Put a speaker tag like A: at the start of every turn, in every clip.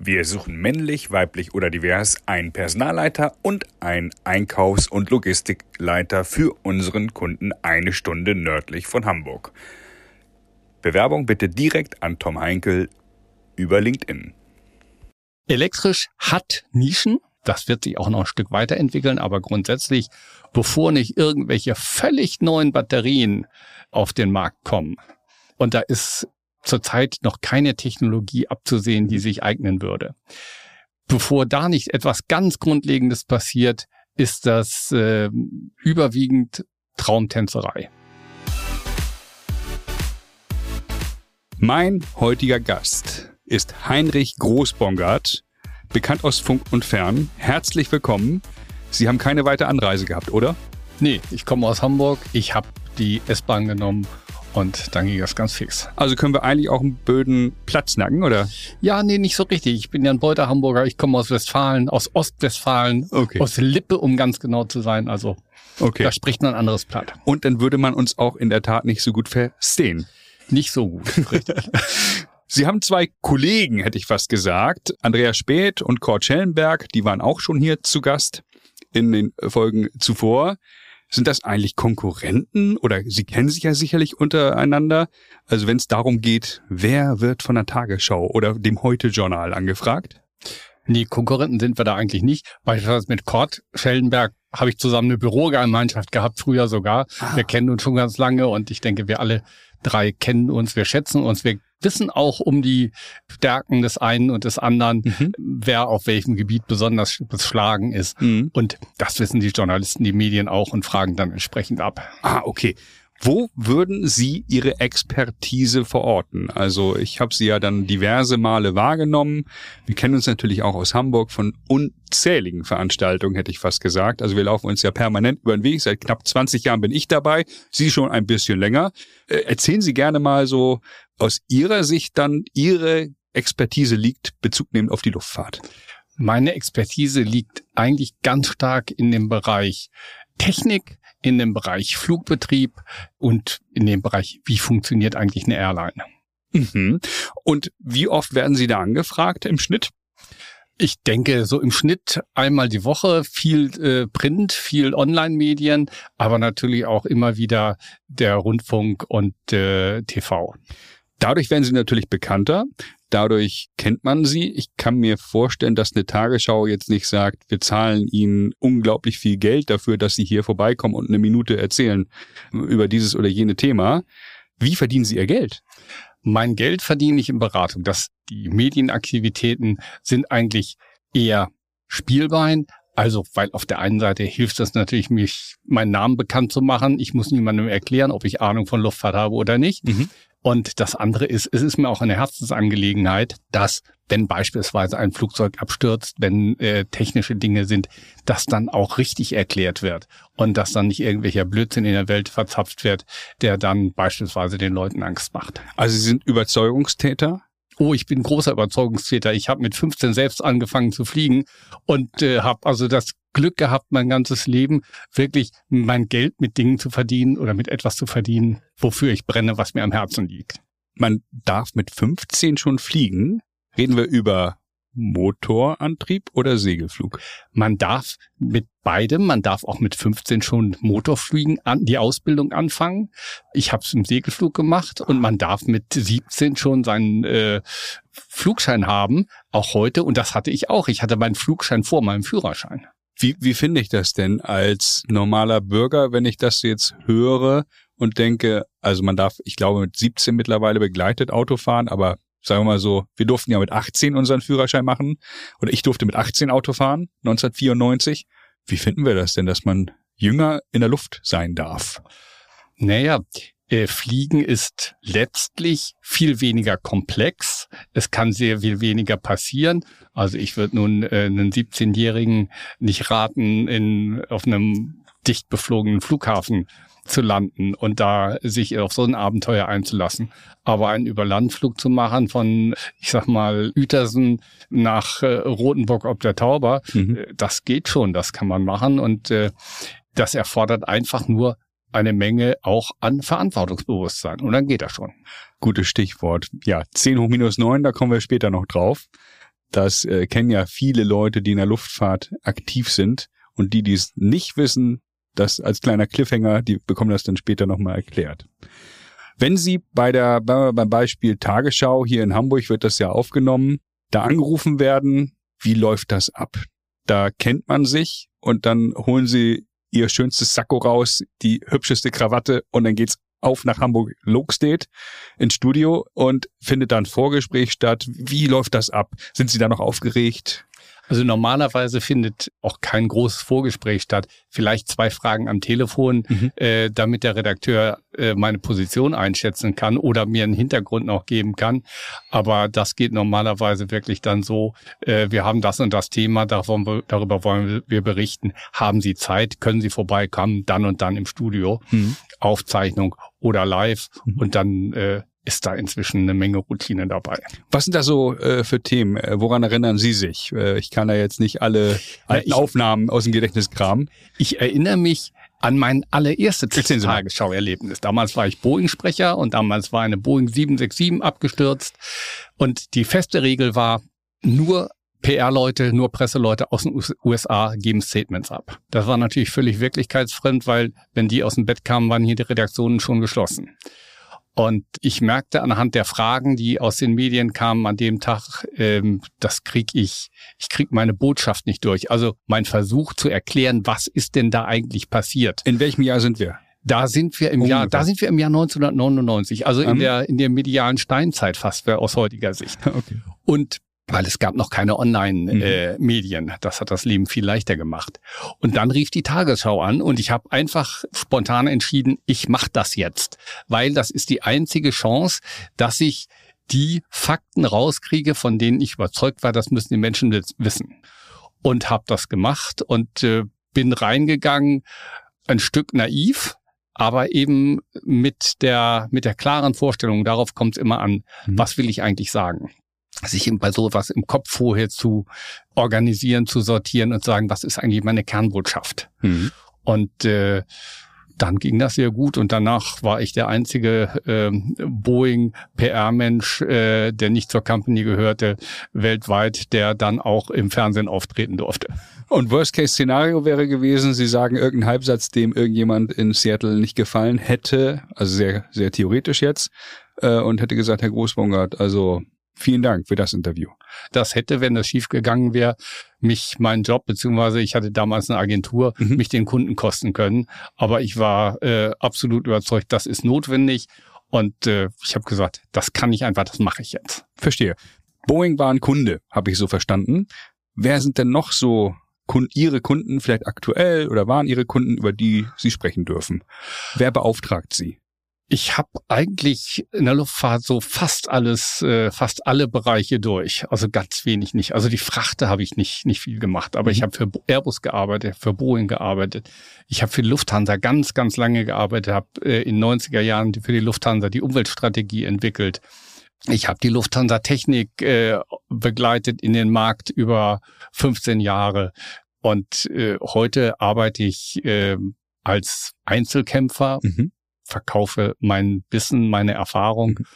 A: Wir suchen männlich, weiblich oder divers einen Personalleiter und einen Einkaufs- und Logistikleiter für unseren Kunden eine Stunde nördlich von Hamburg. Bewerbung bitte direkt an Tom Heinkel über LinkedIn.
B: Elektrisch hat Nischen. Das wird sich auch noch ein Stück weiterentwickeln, aber grundsätzlich, bevor nicht irgendwelche völlig neuen Batterien auf den Markt kommen, und da ist zurzeit noch keine Technologie abzusehen, die sich eignen würde. Bevor da nicht etwas ganz Grundlegendes passiert, ist das äh, überwiegend Traumtänzerei.
A: Mein heutiger Gast ist Heinrich Großbongard, bekannt aus Funk und Fern. Herzlich willkommen. Sie haben keine weitere Anreise gehabt, oder?
B: Nee, ich komme aus Hamburg. Ich habe die S-Bahn genommen und dann ging das ganz fix.
A: Also können wir eigentlich auch einen Böden Platz nacken, oder?
B: Ja, nee, nicht so richtig. Ich bin ja ein Beuter Hamburger. Ich komme aus Westfalen, aus Ostwestfalen, okay. aus Lippe, um ganz genau zu sein. Also okay. da spricht man ein anderes Platt.
A: Und dann würde man uns auch in der Tat nicht so gut verstehen.
B: Nicht so gut, richtig.
A: Sie haben zwei Kollegen, hätte ich fast gesagt, Andrea Späth und Kurt Schellenberg, die waren auch schon hier zu Gast in den Folgen zuvor. Sind das eigentlich Konkurrenten oder Sie kennen sich ja sicherlich untereinander? Also wenn es darum geht, wer wird von der Tagesschau oder dem Heute-Journal angefragt?
B: Nee, Konkurrenten sind wir da eigentlich nicht. Beispielsweise mit Kurt Schellenberg habe ich zusammen eine Bürogemeinschaft gehabt, früher sogar. Ah. Wir kennen uns schon ganz lange und ich denke, wir alle drei kennen uns, wir schätzen uns, wir wissen auch um die Stärken des einen und des anderen, mhm. wer auf welchem Gebiet besonders beschlagen ist. Mhm. Und das wissen die Journalisten, die Medien auch und fragen dann entsprechend ab.
A: Ah, okay. Wo würden Sie Ihre Expertise verorten? Also ich habe Sie ja dann diverse Male wahrgenommen. Wir kennen uns natürlich auch aus Hamburg von unzähligen Veranstaltungen, hätte ich fast gesagt. Also wir laufen uns ja permanent über den Weg. Seit knapp 20 Jahren bin ich dabei. Sie schon ein bisschen länger. Äh, erzählen Sie gerne mal so aus Ihrer Sicht dann Ihre Expertise liegt, Bezug nehmend auf die Luftfahrt.
B: Meine Expertise liegt eigentlich ganz stark in dem Bereich Technik, in dem Bereich Flugbetrieb und in dem Bereich, wie funktioniert eigentlich eine Airline.
A: Mhm. Und wie oft werden Sie da angefragt im Schnitt?
B: Ich denke, so im Schnitt einmal die Woche viel äh, Print, viel Online-Medien, aber natürlich auch immer wieder der Rundfunk und äh, TV.
A: Dadurch werden sie natürlich bekannter. Dadurch kennt man sie. Ich kann mir vorstellen, dass eine Tagesschau jetzt nicht sagt, wir zahlen ihnen unglaublich viel Geld dafür, dass sie hier vorbeikommen und eine Minute erzählen über dieses oder jene Thema. Wie verdienen sie ihr Geld?
B: Mein Geld verdiene ich in Beratung. Das, die Medienaktivitäten sind eigentlich eher Spielbein, also, weil auf der einen Seite hilft es natürlich, mich meinen Namen bekannt zu machen. Ich muss niemandem erklären, ob ich Ahnung von Luftfahrt habe oder nicht. Mhm. Und das andere ist, es ist mir auch eine Herzensangelegenheit, dass wenn beispielsweise ein Flugzeug abstürzt, wenn äh, technische Dinge sind, dass dann auch richtig erklärt wird und dass dann nicht irgendwelcher Blödsinn in der Welt verzapft wird, der dann beispielsweise den Leuten Angst macht.
A: Also Sie sind Überzeugungstäter?
B: oh, ich bin großer Überzeugungstäter. Ich habe mit 15 selbst angefangen zu fliegen und äh, habe also das Glück gehabt, mein ganzes Leben wirklich mein Geld mit Dingen zu verdienen oder mit etwas zu verdienen, wofür ich brenne, was mir am Herzen liegt.
A: Man darf mit 15 schon fliegen. Reden wir über Motorantrieb oder Segelflug?
B: Man darf mit beidem, man darf auch mit 15 schon Motorfliegen an, die Ausbildung anfangen. Ich habe es im Segelflug gemacht und man darf mit 17 schon seinen äh, Flugschein haben, auch heute. Und das hatte ich auch. Ich hatte meinen Flugschein vor meinem Führerschein.
A: Wie, wie finde ich das denn als normaler Bürger, wenn ich das jetzt höre und denke, also man darf, ich glaube, mit 17 mittlerweile begleitet Auto fahren, aber sagen wir mal so, wir durften ja mit 18 unseren Führerschein machen oder ich durfte mit 18 Auto fahren, 1994. Wie finden wir das denn, dass man jünger in der Luft sein darf?
B: Naja, Fliegen ist letztlich viel weniger komplex. Es kann sehr viel weniger passieren. Also ich würde nun äh, einen 17-Jährigen nicht raten, in, auf einem dicht beflogenen Flughafen zu landen und da sich auf so ein Abenteuer einzulassen. Aber einen Überlandflug zu machen von, ich sag mal, Uetersen nach äh, Rotenburg ob der Tauber, mhm. Äh, das geht schon, das kann man machen und äh, das erfordert einfach nur eine Menge auch an Verantwortungsbewusstsein und dann geht das schon.
A: Gutes Stichwort. Ja, 10 hoch minus 9, da kommen wir später noch drauf. Das äh, kennen ja viele Leute, die in der Luftfahrt aktiv sind. Und die, die es nicht wissen, das als kleiner Cliffhanger, die bekommen das dann später nochmal erklärt. Wenn Sie bei der, beim Beispiel Tagesschau hier in Hamburg wird das ja aufgenommen, da angerufen werden, wie läuft das ab? Da kennt man sich und dann holen Sie Ihr schönstes Sakko raus, die hübscheste Krawatte und dann geht's auf nach Hamburg Lokstedt ins Studio und findet dann Vorgespräch statt. Wie läuft das ab? Sind Sie da noch aufgeregt?
B: Also normalerweise findet auch kein großes Vorgespräch statt. Vielleicht zwei Fragen am Telefon, mhm. äh, damit der Redakteur äh, meine Position einschätzen kann oder mir einen Hintergrund noch geben kann. Aber das geht normalerweise wirklich dann so, äh, wir haben das und das Thema, darüber, darüber wollen wir berichten. Haben Sie Zeit? Können Sie vorbeikommen? Dann und dann im Studio. Mhm. Aufzeichnung oder live. Mhm. Und dann äh, ist da inzwischen eine Menge Routine dabei.
A: Was sind da so äh, für Themen? Äh, woran erinnern Sie sich? Äh, ich kann da jetzt nicht alle alten ich, Aufnahmen aus dem Gedächtnis kramen.
B: Ich erinnere mich an mein allererstes Tagesschau-Erlebnis. Damals war ich Boeing-Sprecher und damals war eine Boeing 767 abgestürzt. Und die feste Regel war, nur PR-Leute, nur Presseleute aus den USA geben Statements ab. Das war natürlich völlig wirklichkeitsfremd, weil wenn die aus dem Bett kamen, waren hier die Redaktionen schon geschlossen. Und ich merkte anhand der Fragen, die aus den Medien kamen an dem Tag, ähm, das krieg ich, ich krieg meine Botschaft nicht durch. Also mein Versuch zu erklären, was ist denn da eigentlich passiert.
A: In welchem Jahr sind wir?
B: Da sind wir im Ungefähr. Jahr, da sind wir im Jahr 1999, also in um. der in der medialen Steinzeit fast aus heutiger Sicht. Okay. Und weil es gab noch keine Online-Medien. Mhm. Äh, das hat das Leben viel leichter gemacht. Und dann rief die Tagesschau an und ich habe einfach spontan entschieden, ich mache das jetzt, weil das ist die einzige Chance, dass ich die Fakten rauskriege, von denen ich überzeugt war, das müssen die Menschen wissen. Und habe das gemacht und äh, bin reingegangen, ein Stück naiv, aber eben mit der mit der klaren Vorstellung, darauf kommt es immer an, mhm. was will ich eigentlich sagen? Sich bei sowas im Kopf vorher zu organisieren, zu sortieren und sagen, was ist eigentlich meine Kernbotschaft? Mhm. Und äh, dann ging das sehr gut und danach war ich der einzige äh, Boeing PR-Mensch, äh, der nicht zur Company gehörte, weltweit, der dann auch im Fernsehen auftreten durfte.
A: Und Worst-Case-Szenario wäre gewesen, Sie sagen irgendeinen Halbsatz, dem irgendjemand in Seattle nicht gefallen hätte, also sehr, sehr theoretisch jetzt, äh, und hätte gesagt, Herr Großbongert, also Vielen Dank für das Interview.
B: Das hätte, wenn das schiefgegangen wäre, mich meinen Job, beziehungsweise ich hatte damals eine Agentur, mhm. mich den Kunden kosten können. Aber ich war äh, absolut überzeugt, das ist notwendig. Und äh, ich habe gesagt, das kann ich einfach, das mache ich jetzt.
A: Verstehe. Boeing war ein Kunde, habe ich so verstanden. Wer sind denn noch so Ihre Kunden vielleicht aktuell oder waren Ihre Kunden, über die Sie sprechen dürfen? Wer beauftragt Sie?
B: Ich habe eigentlich in der Luftfahrt so fast alles, äh, fast alle Bereiche durch. Also ganz wenig nicht. Also die Frachte habe ich nicht nicht viel gemacht, aber mhm. ich habe für Airbus gearbeitet, für Boeing gearbeitet. Ich habe für Lufthansa ganz ganz lange gearbeitet, habe äh, in 90er Jahren für die Lufthansa die Umweltstrategie entwickelt. Ich habe die Lufthansa Technik äh, begleitet in den Markt über 15 Jahre und äh, heute arbeite ich äh, als Einzelkämpfer. Mhm verkaufe mein Wissen, meine Erfahrung. Mhm.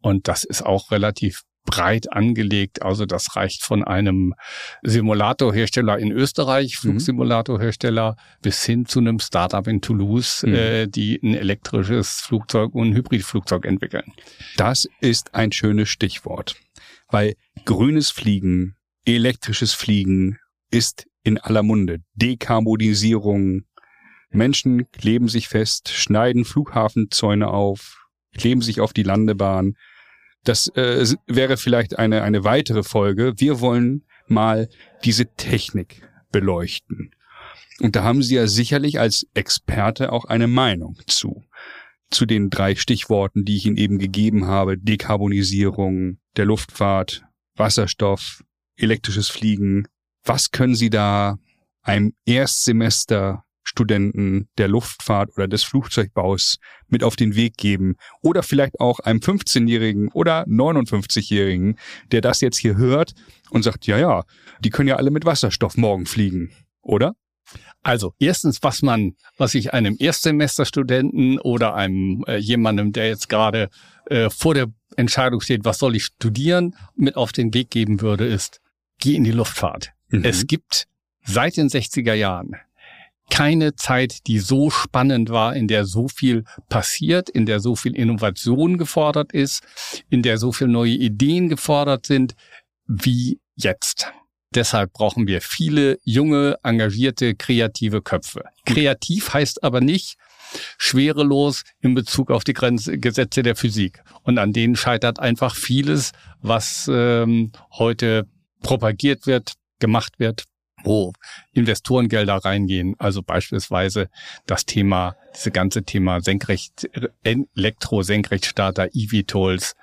B: Und das ist auch relativ breit angelegt. Also das reicht von einem Simulatorhersteller in Österreich, mhm. Flugsimulatorhersteller, bis hin zu einem Startup in Toulouse, mhm. äh, die ein elektrisches Flugzeug und ein Hybridflugzeug entwickeln.
A: Das ist ein schönes Stichwort, weil grünes Fliegen, elektrisches Fliegen ist in aller Munde. Dekarbonisierung, Menschen kleben sich fest, schneiden Flughafenzäune auf, kleben sich auf die Landebahn. Das äh, wäre vielleicht eine, eine weitere Folge. Wir wollen mal diese Technik beleuchten. Und da haben Sie ja sicherlich als Experte auch eine Meinung zu. Zu den drei Stichworten, die ich Ihnen eben gegeben habe. Dekarbonisierung der Luftfahrt, Wasserstoff, elektrisches Fliegen. Was können Sie da einem Erstsemester Studenten der Luftfahrt oder des Flugzeugbaus mit auf den Weg geben. Oder vielleicht auch einem 15-Jährigen oder 59-Jährigen, der das jetzt hier hört und sagt, ja, ja, die können ja alle mit Wasserstoff morgen fliegen, oder?
B: Also erstens, was man, was ich einem Erstsemesterstudenten oder einem äh, jemandem, der jetzt gerade äh, vor der Entscheidung steht, was soll ich studieren, mit auf den Weg geben würde, ist, geh in die Luftfahrt.
A: Mhm.
B: Es gibt seit den 60er Jahren keine Zeit, die so spannend war, in der so viel passiert, in der so viel Innovation gefordert ist, in der so viele neue Ideen gefordert sind, wie jetzt. Deshalb brauchen wir viele junge, engagierte, kreative Köpfe. Kreativ heißt aber nicht schwerelos in Bezug auf die Grenze, Gesetze der Physik. Und an denen scheitert einfach vieles, was ähm, heute propagiert wird, gemacht wird, wo Investorengelder reingehen. Also beispielsweise das Thema, diese ganze Thema Senkrecht, Elektro-Senkrechtstarter, eVTOLs.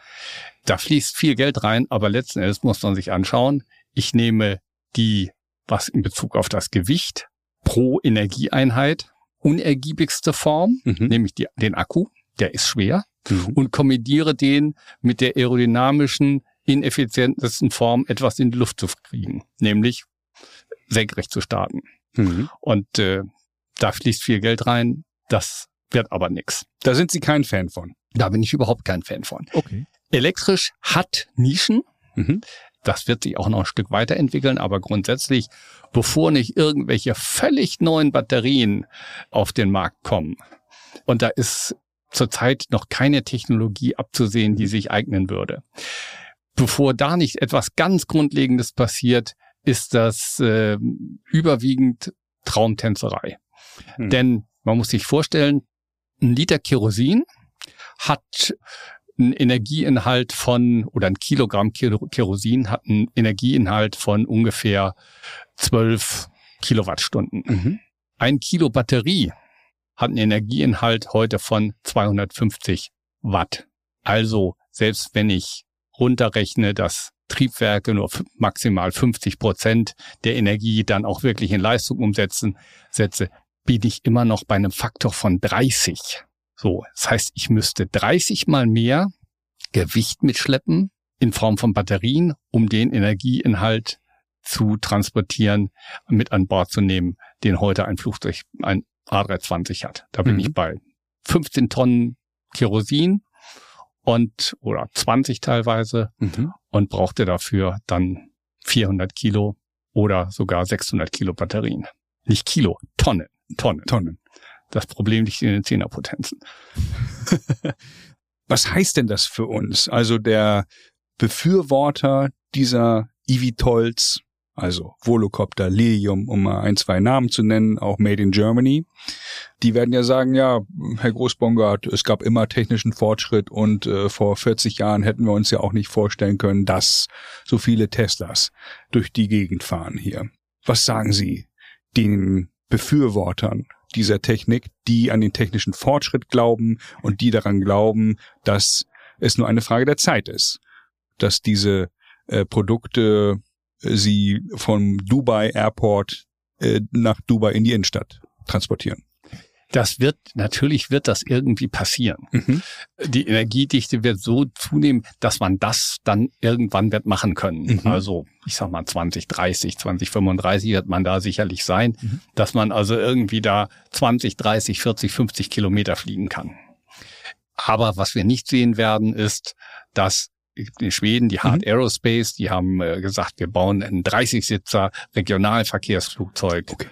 B: Da fließt viel Geld rein, aber letzten Endes muss man sich anschauen. Ich nehme die, was in Bezug auf das Gewicht pro Energieeinheit unergiebigste Form,
A: Mhm.
B: nämlich die, den Akku, der ist schwer,
A: Mhm.
B: und kombiniere den mit der aerodynamischen, ineffizientesten Form, etwas in die Luft zu kriegen, nämlich senkrecht zu starten.
A: Mhm.
B: Und äh, da fließt viel Geld rein, das wird aber nix.
A: Da sind Sie kein Fan von.
B: Da bin ich überhaupt kein Fan von.
A: Okay.
B: Elektrisch hat Nischen,
A: Mhm.
B: das wird sich auch noch ein Stück weiterentwickeln, aber grundsätzlich, bevor nicht irgendwelche völlig neuen Batterien auf den Markt kommen, und da ist zurzeit noch keine Technologie abzusehen, die sich eignen würde. Bevor da nicht etwas ganz Grundlegendes passiert, ist das äh, überwiegend Traumtänzerei.
A: Hm.
B: Denn man muss sich vorstellen, ein Liter Kerosin hat einen Energieinhalt von, oder ein Kilogramm Kero- Kerosin hat einen Energieinhalt von ungefähr 12 Kilowattstunden.
A: Mhm.
B: Ein Kilo Batterie hat einen Energieinhalt heute von 250 Watt. Also selbst wenn ich runterrechne, dass Triebwerke nur maximal 50 Prozent der Energie dann auch wirklich in Leistung umsetzen, setze, bin ich immer noch bei einem Faktor von 30. So, das heißt, ich müsste 30 mal mehr Gewicht mitschleppen in Form von Batterien, um den Energieinhalt zu transportieren, mit an Bord zu nehmen, den heute ein Flugzeug, ein A320 hat. Da bin
A: Mhm.
B: ich bei 15 Tonnen Kerosin und oder 20 teilweise
A: Mhm.
B: und brauchte dafür dann 400 Kilo oder sogar 600 Kilo Batterien. Nicht Kilo, Tonnen, Tonnen.
A: Tonnen.
B: Das Problem liegt in den Zehnerpotenzen.
A: Was heißt denn das für uns? Also der Befürworter dieser eVTOLs, also Volocopter, Lilium, um mal ein, zwei Namen zu nennen, auch Made in Germany, die werden ja sagen, ja, Herr Großbongard, es gab immer technischen Fortschritt und äh, vor 40 Jahren hätten wir uns ja auch nicht vorstellen können, dass so viele Teslas durch die Gegend fahren hier. Was sagen Sie den Befürwortern dieser Technik, die an den technischen Fortschritt glauben und die daran glauben, dass es nur eine Frage der Zeit ist, dass diese äh, Produkte sie vom Dubai Airport äh, nach Dubai in die Innenstadt transportieren.
B: Das wird, natürlich wird das irgendwie passieren.
A: Mhm.
B: Die Energiedichte wird so zunehmen, dass man das dann irgendwann wird machen können.
A: Mhm.
B: Also, ich sag mal 2030, 2035 wird man da sicherlich sein,
A: Mhm.
B: dass man also irgendwie da 20, 30, 40, 50 Kilometer fliegen kann. Aber was wir nicht sehen werden, ist, dass in Schweden, die Hard Aerospace, die haben äh, gesagt, wir bauen einen 30-Sitzer Regionalverkehrsflugzeug
A: Okay.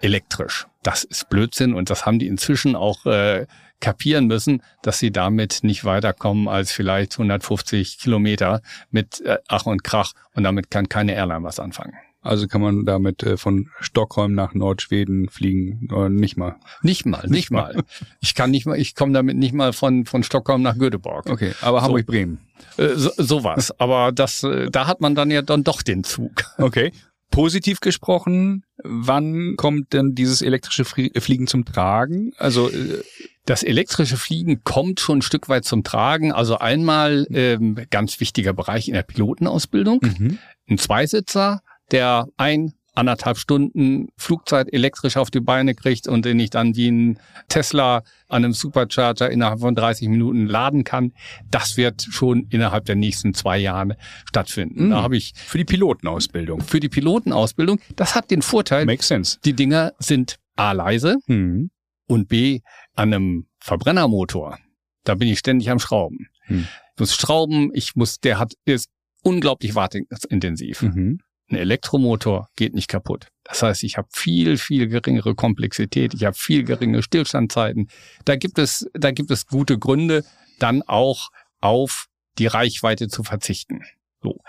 B: elektrisch. Das ist Blödsinn und das haben die inzwischen auch äh, kapieren müssen, dass sie damit nicht weiterkommen als vielleicht 150 Kilometer mit äh, Ach und Krach und damit kann keine Airline was anfangen.
A: Also kann man damit äh, von Stockholm nach Nordschweden fliegen, oder nicht mal.
B: Nicht mal, nicht mal. Ich kann nicht mal, ich komme damit nicht mal von von Stockholm nach Göteborg.
A: Okay, aber
B: So.
A: Hamburg-Bremen.
B: Äh, so, sowas. Aber das, äh, da hat man dann ja dann doch den Zug.
A: Okay. Positiv gesprochen, wann kommt denn dieses elektrische Flie Fliegen zum Tragen? Also äh,
B: Das elektrische Fliegen kommt schon ein Stück weit zum Tragen. Also einmal ähm, ganz wichtiger Bereich in der Pilotenausbildung.
A: mhm.
B: Ein Zweisitzer, der ein anderthalb Stunden Flugzeit elektrisch auf die Beine kriegt und den ich dann wie ein Tesla an einem Supercharger innerhalb von 30 Minuten laden kann, das wird schon innerhalb der nächsten zwei Jahre stattfinden.
A: Mhm.
B: Da habe ich
A: für die Pilotenausbildung.
B: für die Pilotenausbildung, das hat den Vorteil,
A: Makes sense.
B: die Dinger sind A leise
A: Mhm.
B: und B an einem Verbrennermotor. Da bin ich ständig am Schrauben.
A: Hm.
B: Ich muss schrauben, ich muss, der hat, ist unglaublich wartungsintensiv.
A: Mhm.
B: Ein Elektromotor geht nicht kaputt. Das heißt, ich habe viel, viel geringere Komplexität, ich habe viel geringere Stillstandzeiten. Da gibt es, da gibt es gute Gründe, dann auch auf die Reichweite zu verzichten. So.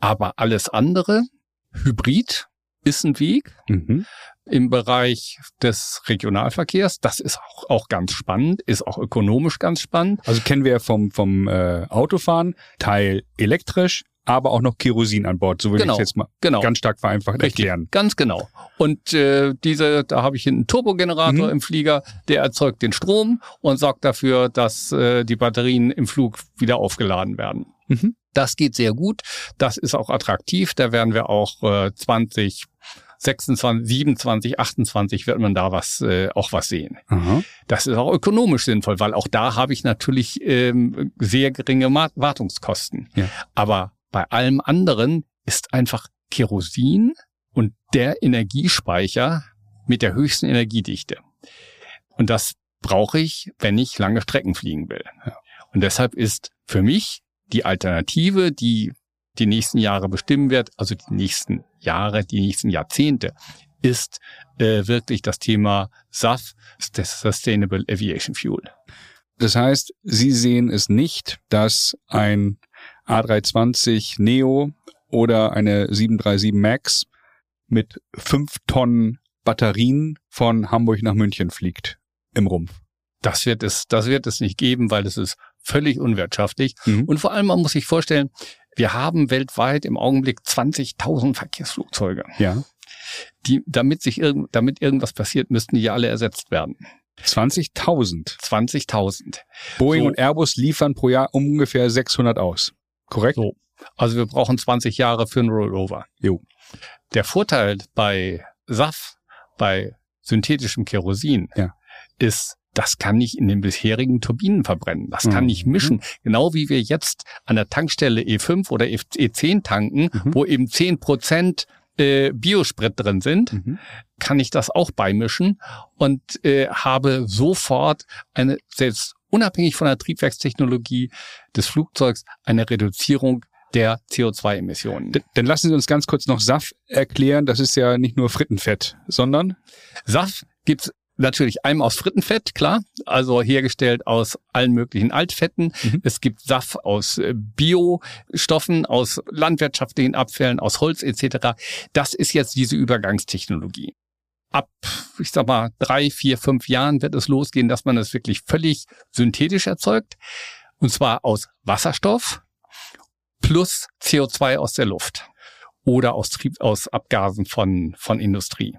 B: Aber alles andere, Hybrid ist ein Weg. Mhm. Im Bereich des Regionalverkehrs, das ist auch, auch ganz spannend, ist auch ökonomisch ganz spannend.
A: Also kennen wir vom, vom äh, Autofahren, Teil elektrisch, aber auch noch Kerosin an Bord. So würde genau, ich es jetzt mal genau. ganz stark vereinfacht Richtig, erklären.
B: Ganz genau. Und äh, diese, da habe ich einen Turbogenerator mhm. im Flieger, der erzeugt den Strom und sorgt dafür, dass äh, die Batterien im Flug wieder aufgeladen werden. Mhm. Das geht sehr gut. Das ist auch attraktiv. Da werden wir auch äh, 20 26, 27, 28 wird man da was äh, auch was sehen. Aha. Das ist auch ökonomisch sinnvoll, weil auch da habe ich natürlich ähm, sehr geringe Wartungskosten. Ja. Aber bei allem anderen ist einfach Kerosin und der Energiespeicher mit der höchsten Energiedichte. Und das brauche ich, wenn ich lange Strecken fliegen will. Und deshalb ist für mich die Alternative, die die nächsten Jahre bestimmen wird, also die nächsten Jahre, die nächsten Jahrzehnte, ist äh, wirklich das Thema SAF, Sustainable Aviation Fuel.
A: Das heißt, Sie sehen es nicht, dass ein A320 Neo oder eine 737 MAX mit fünf Tonnen Batterien von Hamburg nach München fliegt im Rumpf.
B: Das wird es, das wird es nicht geben, weil es ist völlig unwirtschaftlich. Mhm. Und vor allem, man muss sich vorstellen, wir haben weltweit im Augenblick 20.000 Verkehrsflugzeuge. Ja. Die, damit sich irgend, damit irgendwas passiert, müssten die alle ersetzt werden.
A: 20.000.
B: 20.000.
A: Boeing so. und Airbus liefern pro Jahr ungefähr 600 aus. Korrekt? So.
B: Also wir brauchen 20 Jahre für ein Rollover. Jo. Der Vorteil bei SAF, bei synthetischem Kerosin, ja. ist, das kann nicht in den bisherigen Turbinen verbrennen. Das kann mhm. nicht mischen. Genau wie wir jetzt an der Tankstelle E5 oder E10 tanken, mhm. wo eben 10 Prozent äh, Biosprit drin sind, mhm. kann ich das auch beimischen und äh, habe sofort eine, selbst unabhängig von der Triebwerkstechnologie des Flugzeugs, eine Reduzierung der CO2-Emissionen.
A: Dann lassen Sie uns ganz kurz noch SAF erklären. Das ist ja nicht nur Frittenfett, sondern
B: SAF gibt's Natürlich einmal aus Frittenfett, klar, also hergestellt aus allen möglichen Altfetten. Mhm. Es gibt Saft aus äh, Biostoffen, aus landwirtschaftlichen Abfällen, aus Holz etc. Das ist jetzt diese Übergangstechnologie. Ab, ich sag mal, drei, vier, fünf Jahren wird es losgehen, dass man es wirklich völlig synthetisch erzeugt. Und zwar aus Wasserstoff plus CO2 aus der Luft oder aus, aus Abgasen von, von Industrie.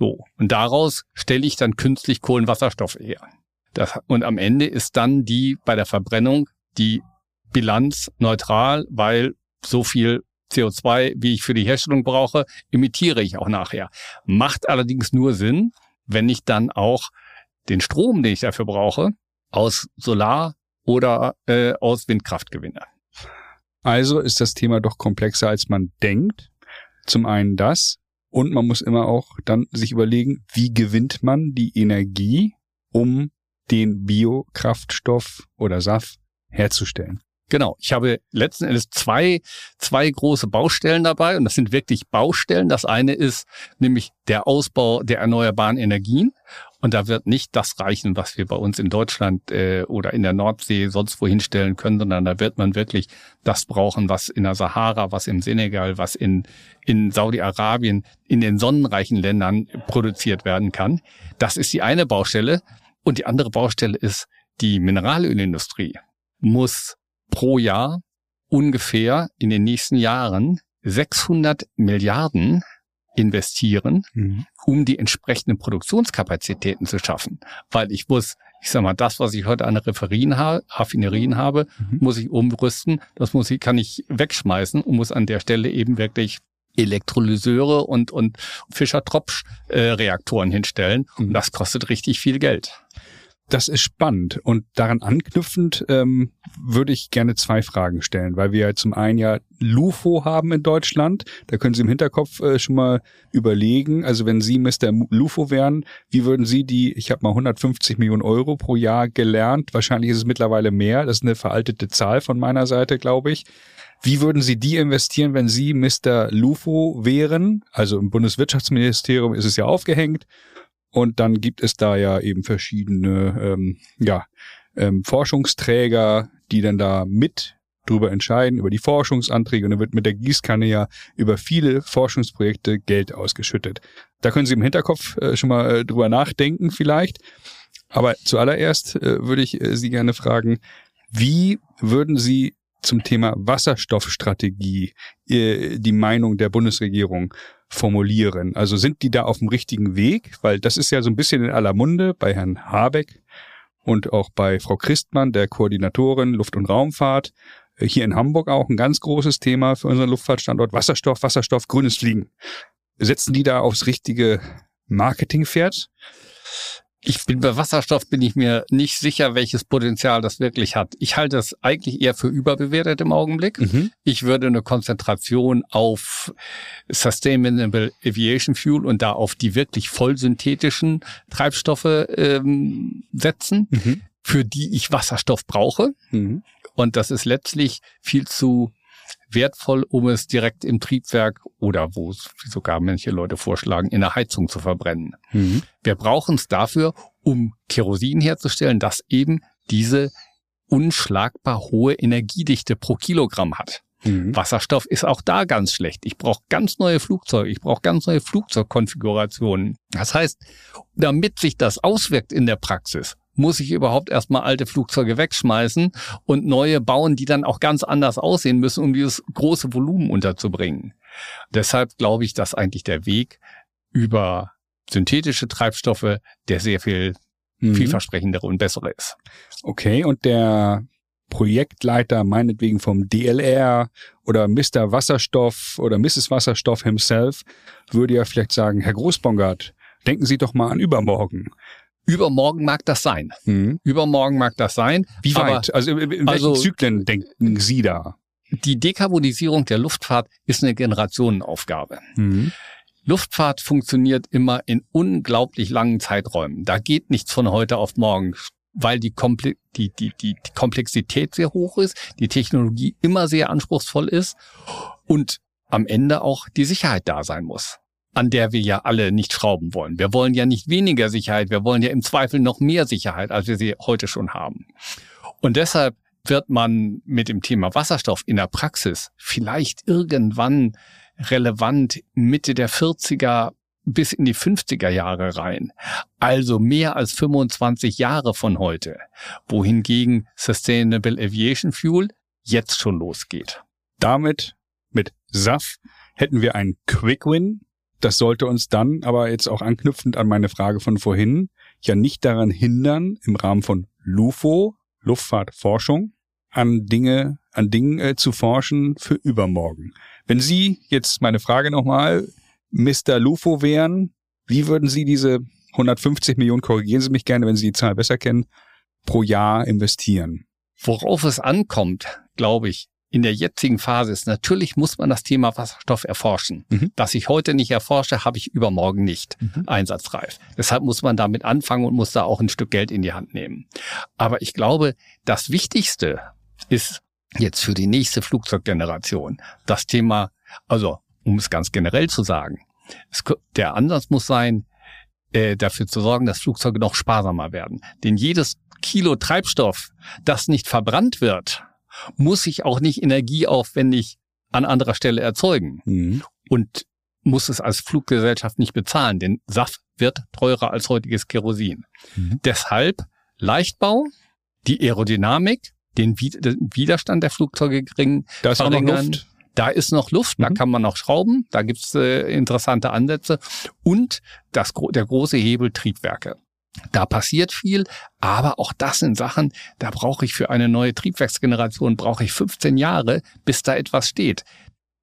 B: So. Und daraus stelle ich dann künstlich Kohlenwasserstoff her. Das, und am Ende ist dann die bei der Verbrennung die Bilanz neutral, weil so viel CO2, wie ich für die Herstellung brauche, emittiere ich auch nachher. Macht allerdings nur Sinn, wenn ich dann auch den Strom, den ich dafür brauche, aus Solar oder äh, aus Windkraft gewinne.
A: Also ist das Thema doch komplexer, als man denkt. Zum einen das, und man muss immer auch dann sich überlegen, wie gewinnt man die Energie, um den Biokraftstoff oder SAF herzustellen.
B: Genau. Ich habe letzten Endes zwei, zwei große Baustellen dabei und das sind wirklich Baustellen. Das eine ist nämlich der Ausbau der erneuerbaren Energien. Und da wird nicht das reichen, was wir bei uns in Deutschland äh, oder in der Nordsee sonst wohin stellen können, sondern da wird man wirklich das brauchen, was in der Sahara, was im Senegal, was in, in Saudi-Arabien, in den sonnenreichen Ländern produziert werden kann. Das ist die eine Baustelle. Und die andere Baustelle ist, die Mineralölindustrie muss pro Jahr ungefähr in den nächsten Jahren 600 Milliarden investieren, mhm. um die entsprechenden Produktionskapazitäten zu schaffen. Weil ich muss, ich sag mal, das, was ich heute an Referien ha Raffinerien habe, mhm. muss ich umrüsten. Das muss ich, kann ich wegschmeißen und muss an der Stelle eben wirklich Elektrolyseure und, und Fischer-Tropsch-Reaktoren äh, hinstellen. Mhm. Und das kostet richtig viel Geld.
A: Das ist spannend und daran anknüpfend ähm, würde ich gerne zwei Fragen stellen, weil wir ja zum einen ja LUFO haben in Deutschland. Da können Sie im Hinterkopf äh, schon mal überlegen. Also wenn Sie Mr. LUFO wären, wie würden Sie die, ich habe mal 150 Millionen Euro pro Jahr gelernt, wahrscheinlich ist es mittlerweile mehr, das ist eine veraltete Zahl von meiner Seite, glaube ich. Wie würden Sie die investieren, wenn Sie Mr. Lufo wären? Also im Bundeswirtschaftsministerium ist es ja aufgehängt. Und dann gibt es da ja eben verschiedene ähm, ja, ähm, Forschungsträger, die dann da mit drüber entscheiden, über die Forschungsanträge. Und dann wird mit der Gießkanne ja über viele Forschungsprojekte Geld ausgeschüttet. Da können Sie im Hinterkopf äh, schon mal äh, drüber nachdenken vielleicht. Aber zuallererst äh, würde ich äh, Sie gerne fragen, wie würden Sie zum Thema Wasserstoffstrategie äh, die Meinung der Bundesregierung formulieren? Also sind die da auf dem richtigen Weg? Weil das ist ja so ein bisschen in aller Munde bei Herrn Habeck und auch bei Frau Christmann, der Koordinatorin Luft- und Raumfahrt. Äh, hier in Hamburg auch ein ganz großes Thema für unseren Luftfahrtstandort. Wasserstoff, Wasserstoff, grünes Fliegen. Setzen die da aufs richtige Marketingpferd?
B: Ich bin bei Wasserstoff bin ich mir nicht sicher, welches Potenzial das wirklich hat. Ich halte es eigentlich eher für überbewertet im Augenblick. Mhm. Ich würde eine Konzentration auf Sustainable Aviation Fuel und da auf die wirklich voll synthetischen Treibstoffe ähm, setzen, mhm. für die ich Wasserstoff brauche. Mhm. Und das ist letztlich viel zu wertvoll, um es direkt im Triebwerk oder wo es sogar manche Leute vorschlagen, in der Heizung zu verbrennen. Mhm. Wir brauchen es dafür, um Kerosin herzustellen, das eben diese unschlagbar hohe Energiedichte pro Kilogramm hat. Mhm. Wasserstoff ist auch da ganz schlecht. Ich brauche ganz neue Flugzeuge, ich brauche ganz neue Flugzeugkonfigurationen. Das heißt, damit sich das auswirkt in der Praxis, muss ich überhaupt erstmal alte Flugzeuge wegschmeißen und neue bauen, die dann auch ganz anders aussehen müssen, um dieses große Volumen unterzubringen. Deshalb glaube ich, dass eigentlich der Weg über synthetische Treibstoffe der sehr viel mhm. vielversprechendere und bessere ist.
A: Okay, und der Projektleiter meinetwegen vom DLR oder Mr. Wasserstoff oder Mrs. Wasserstoff himself würde ja vielleicht sagen, Herr Großbongard, denken Sie doch mal an übermorgen.
B: Übermorgen mag das sein. Mhm. Übermorgen mag das sein.
A: Wie weit? Aber, also in welchen also, Zyklen denken Sie da?
B: Die Dekarbonisierung der Luftfahrt ist eine Generationenaufgabe. Mhm. Luftfahrt funktioniert immer in unglaublich langen Zeiträumen. Da geht nichts von heute auf morgen, weil die, Komple die, die, die, die Komplexität sehr hoch ist, die Technologie immer sehr anspruchsvoll ist und am Ende auch die Sicherheit da sein muss an der wir ja alle nicht schrauben wollen. Wir wollen ja nicht weniger Sicherheit, wir wollen ja im Zweifel noch mehr Sicherheit, als wir sie heute schon haben. Und deshalb wird man mit dem Thema Wasserstoff in der Praxis vielleicht irgendwann relevant Mitte der 40er bis in die 50er Jahre rein. Also mehr als 25 Jahre von heute. Wohingegen Sustainable Aviation Fuel jetzt schon losgeht.
A: Damit mit SAF hätten wir einen Quick Win das sollte uns dann aber jetzt auch anknüpfend an meine Frage von vorhin ja nicht daran hindern, im Rahmen von LUFO, Luftfahrtforschung, an Dinge, an Dingen äh, zu forschen für übermorgen. Wenn Sie jetzt meine Frage nochmal, Mr. LUFO wären, wie würden Sie diese 150 Millionen, korrigieren Sie mich gerne, wenn Sie die Zahl besser kennen, pro Jahr investieren?
B: Worauf es ankommt, glaube ich, in der jetzigen Phase ist, natürlich muss man das Thema Wasserstoff erforschen. Mhm. Was ich heute nicht erforsche, habe ich übermorgen nicht mhm. einsatzreif. Deshalb muss man damit anfangen und muss da auch ein Stück Geld in die Hand nehmen. Aber ich glaube, das Wichtigste ist jetzt für die nächste Flugzeuggeneration das Thema, also um es ganz generell zu sagen, es, der Ansatz muss sein, äh, dafür zu sorgen, dass Flugzeuge noch sparsamer werden. Denn jedes Kilo Treibstoff, das nicht verbrannt wird, muss ich auch nicht energieaufwendig an anderer Stelle erzeugen. Mhm. Und muss es als Fluggesellschaft nicht bezahlen, denn SAF wird teurer als heutiges Kerosin. Mhm. Deshalb Leichtbau, die Aerodynamik, den Widerstand der Flugzeuge gering
A: da ist verringern. Auch noch Luft.
B: Da ist noch Luft, mhm. da kann man noch schrauben, da gibt's äh, interessante Ansätze und das, der große Hebel Triebwerke. Da passiert viel, aber auch das sind Sachen, da brauche ich für eine neue Triebwerksgeneration, brauche ich 15 Jahre, bis da etwas steht.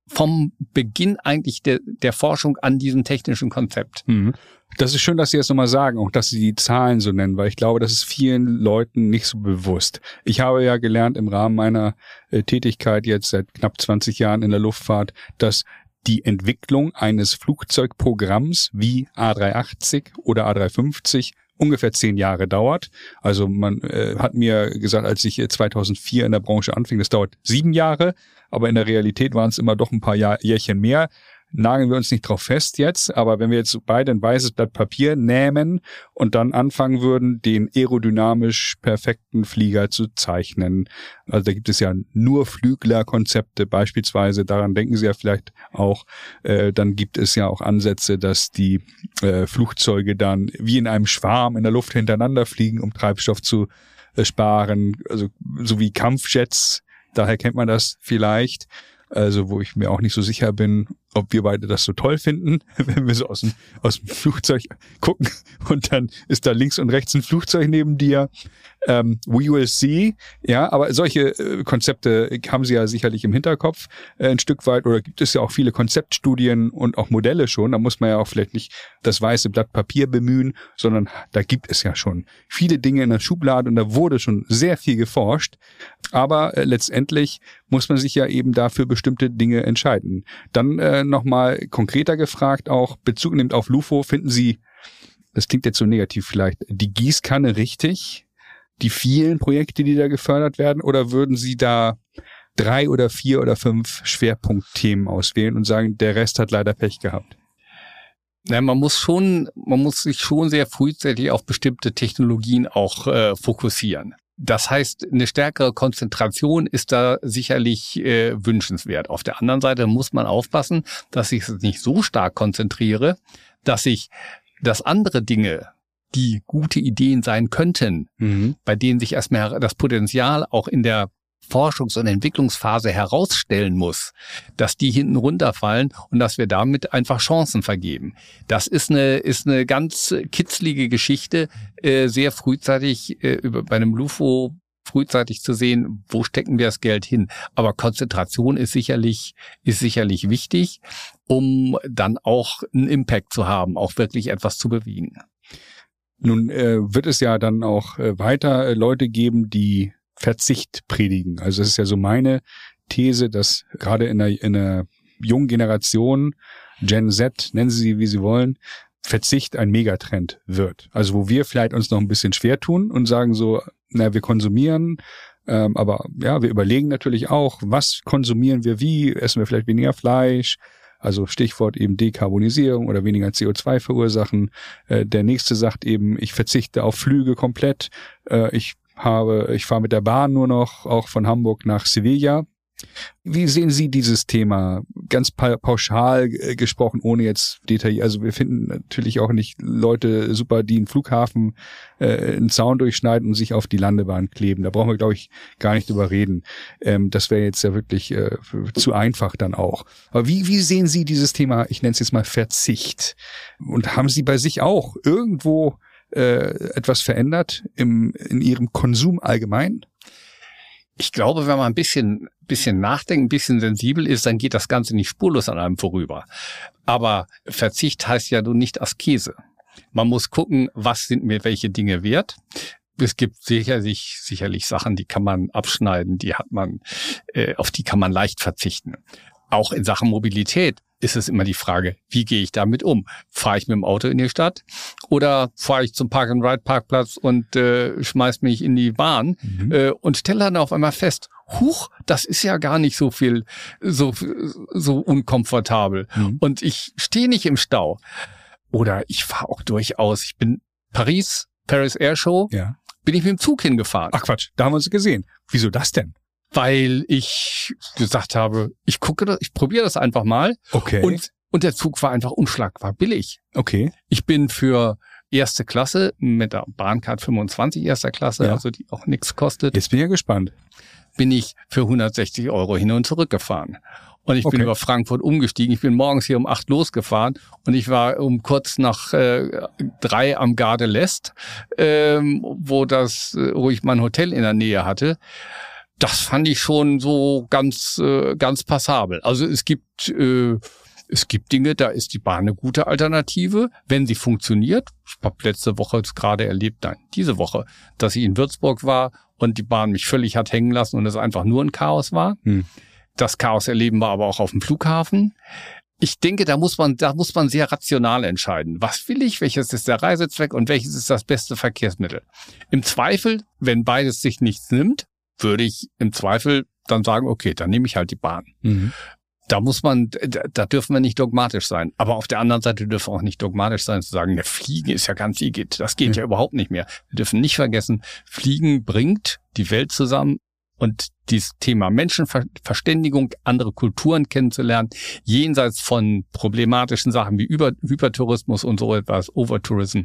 B: Vom Beginn eigentlich der, der Forschung an diesem technischen Konzept.
A: Mhm. Das ist schön, dass Sie das nochmal sagen, auch dass Sie die Zahlen so nennen, weil ich glaube, das ist vielen Leuten nicht so bewusst. Ich habe ja gelernt im Rahmen meiner äh, Tätigkeit jetzt seit knapp 20 Jahren in der Luftfahrt, dass die Entwicklung eines Flugzeugprogramms wie A380 oder A350 ungefähr zehn Jahre dauert. Also man äh, hat mir gesagt, als ich 2004 in der Branche anfing, das dauert sieben Jahre, aber in der Realität waren es immer doch ein paar Jahr, Jährchen mehr nageln wir uns nicht drauf fest jetzt, aber wenn wir jetzt beide ein weißes Blatt Papier nehmen und dann anfangen würden, den aerodynamisch perfekten Flieger zu zeichnen, also da gibt es ja nur Flüglerkonzepte beispielsweise, daran denken Sie ja vielleicht auch, äh, dann gibt es ja auch Ansätze, dass die äh, Flugzeuge dann wie in einem Schwarm in der Luft hintereinander fliegen, um Treibstoff zu äh, sparen, also so wie Kampfjets, daher kennt man das vielleicht. Also wo ich mir auch nicht so sicher bin, ob wir beide das so toll finden, wenn wir so aus dem, aus dem Flugzeug gucken und dann ist da links und rechts ein Flugzeug neben dir. Ähm, we will see. Ja, aber solche äh, Konzepte haben sie ja sicherlich im Hinterkopf äh, ein Stück weit oder gibt es ja auch viele Konzeptstudien und auch Modelle schon. Da muss man ja auch vielleicht nicht das weiße Blatt Papier bemühen, sondern da gibt es ja schon viele Dinge in der Schublade und da wurde schon sehr viel geforscht. Aber äh, letztendlich muss man sich ja eben dafür bestimmte Dinge entscheiden. Dann äh, nochmal konkreter gefragt, auch Bezug nimmt auf Lufo, finden Sie, das klingt jetzt so negativ vielleicht, die Gießkanne richtig? Die vielen Projekte, die da gefördert werden? Oder würden Sie da drei oder vier oder fünf Schwerpunktthemen auswählen und sagen, der Rest hat leider Pech gehabt?
B: Ja, man muss schon, man muss sich schon sehr frühzeitig auf bestimmte Technologien auch äh, fokussieren. Das heißt, eine stärkere Konzentration ist da sicherlich äh, wünschenswert. Auf der anderen Seite muss man aufpassen, dass ich es nicht so stark konzentriere, dass ich, dass andere Dinge, die gute Ideen sein könnten, mhm. bei denen sich erstmal das Potenzial auch in der Forschungs- und Entwicklungsphase herausstellen muss, dass die hinten runterfallen und dass wir damit einfach Chancen vergeben. Das ist eine, ist eine ganz kitzlige Geschichte, äh, sehr frühzeitig äh, über, bei einem LUFO frühzeitig zu sehen, wo stecken wir das Geld hin. Aber Konzentration ist sicherlich, ist sicherlich wichtig, um dann auch einen Impact zu haben, auch wirklich etwas zu bewegen.
A: Nun äh, wird es ja dann auch äh, weiter äh, Leute geben, die Verzicht predigen. Also das ist ja so meine These, dass gerade in der, in der jungen Generation, Gen Z, nennen Sie sie, wie Sie wollen, Verzicht ein Megatrend wird. Also wo wir vielleicht uns noch ein bisschen schwer tun und sagen so, na, wir konsumieren, ähm, aber ja, wir überlegen natürlich auch, was konsumieren wir wie, essen wir vielleicht weniger Fleisch, also Stichwort eben Dekarbonisierung oder weniger CO2 verursachen. Äh, der nächste sagt eben, ich verzichte auf Flüge komplett, äh, ich habe, ich fahre mit der Bahn nur noch, auch von Hamburg nach Sevilla. Wie sehen Sie dieses Thema? Ganz pauschal äh, gesprochen, ohne jetzt Detail. Also wir finden natürlich auch nicht Leute super, die einen Flughafen äh, einen Zaun durchschneiden und sich auf die Landebahn kleben. Da brauchen wir, glaube ich, gar nicht drüber reden. Ähm, das wäre jetzt ja wirklich äh, zu einfach dann auch. Aber wie, wie sehen Sie dieses Thema, ich nenne es jetzt mal Verzicht? Und haben Sie bei sich auch irgendwo äh, etwas verändert im, in ihrem Konsum allgemein?
B: Ich glaube, wenn man ein bisschen, bisschen nachdenkt, ein bisschen sensibel ist, dann geht das Ganze nicht spurlos an einem vorüber. Aber Verzicht heißt ja nun nicht Askese. Man muss gucken, was sind mir welche Dinge wert. Es gibt sicherlich, sicherlich Sachen, die kann man abschneiden, die hat man, äh, auf die kann man leicht verzichten. Auch in Sachen Mobilität ist es immer die Frage, wie gehe ich damit um? Fahre ich mit dem Auto in die Stadt oder fahre ich zum Park-and-Ride-Parkplatz und äh, schmeiß mich in die Bahn mhm. äh, und stelle dann auf einmal fest, huch, das ist ja gar nicht so viel, so, so unkomfortabel. Mhm. Und ich stehe nicht im Stau. Oder ich fahre auch durchaus, ich bin Paris, Paris Air Show, ja. bin ich mit dem Zug hingefahren.
A: Ach Quatsch, da haben wir uns gesehen. Wieso das denn?
B: Weil ich gesagt habe, ich gucke das, ich probiere das einfach mal.
A: Okay.
B: Und, und der Zug war einfach unschlagbar billig.
A: Okay.
B: Ich bin für erste Klasse mit der Bahncard 25 erster Klasse, ja. also die auch nichts kostet.
A: Jetzt bin ich ja gespannt.
B: Bin ich für 160 Euro hin und zurück gefahren. Und ich okay. bin über Frankfurt umgestiegen. Ich bin morgens hier um acht losgefahren und ich war um kurz nach äh, drei am Garde l'Est, ähm, wo das, äh, wo ich mein Hotel in der Nähe hatte das fand ich schon so ganz, äh, ganz passabel. Also es gibt, äh, es gibt Dinge, da ist die Bahn eine gute Alternative, wenn sie funktioniert. Ich habe letzte Woche gerade erlebt, nein, diese Woche, dass ich in Würzburg war und die Bahn mich völlig hat hängen lassen und es einfach nur ein Chaos war. Hm. Das Chaos erleben wir aber auch auf dem Flughafen. ich denke, da muss man, da muss man sehr rational entscheiden. Was will ich? Welches ist der Reisezweck und welches ist das beste Verkehrsmittel? Im Zweifel, wenn beides sich nichts nimmt, würde ich im Zweifel dann sagen, okay, dann nehme ich halt die Bahn. Mhm. Da muss man, da dürfen wir nicht dogmatisch sein. Aber auf der anderen Seite dürfen wir auch nicht dogmatisch sein, zu sagen, der Fliegen ist ja ganz geht. Das geht mhm. ja überhaupt nicht mehr. Wir dürfen nicht vergessen, Fliegen bringt die Welt zusammen und dieses Thema Menschenverständigung, andere Kulturen kennenzulernen, jenseits von problematischen Sachen wie Über Hypertourismus und so etwas, Overtourism,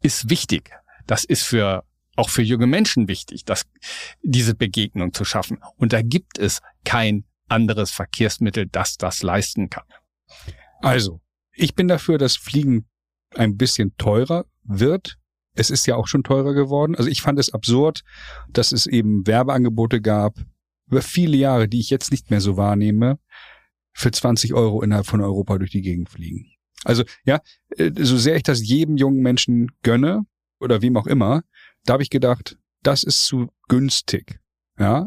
B: ist wichtig. Das ist für auch für junge Menschen wichtig, dass diese Begegnung zu schaffen. Und da gibt es kein anderes Verkehrsmittel, das das leisten kann.
A: Also, ich bin dafür, dass Fliegen ein bisschen teurer wird, es ist ja auch schon teurer geworden. Also ich fand es absurd, dass es eben Werbeangebote gab über viele Jahre, die ich jetzt nicht mehr so wahrnehme, für 20 Euro innerhalb von Europa durch die Gegend fliegen. Also ja, äh, so sehr ich das jedem jungen Menschen gönne oder wem auch immer, da habe ich gedacht, das ist zu günstig. Ja,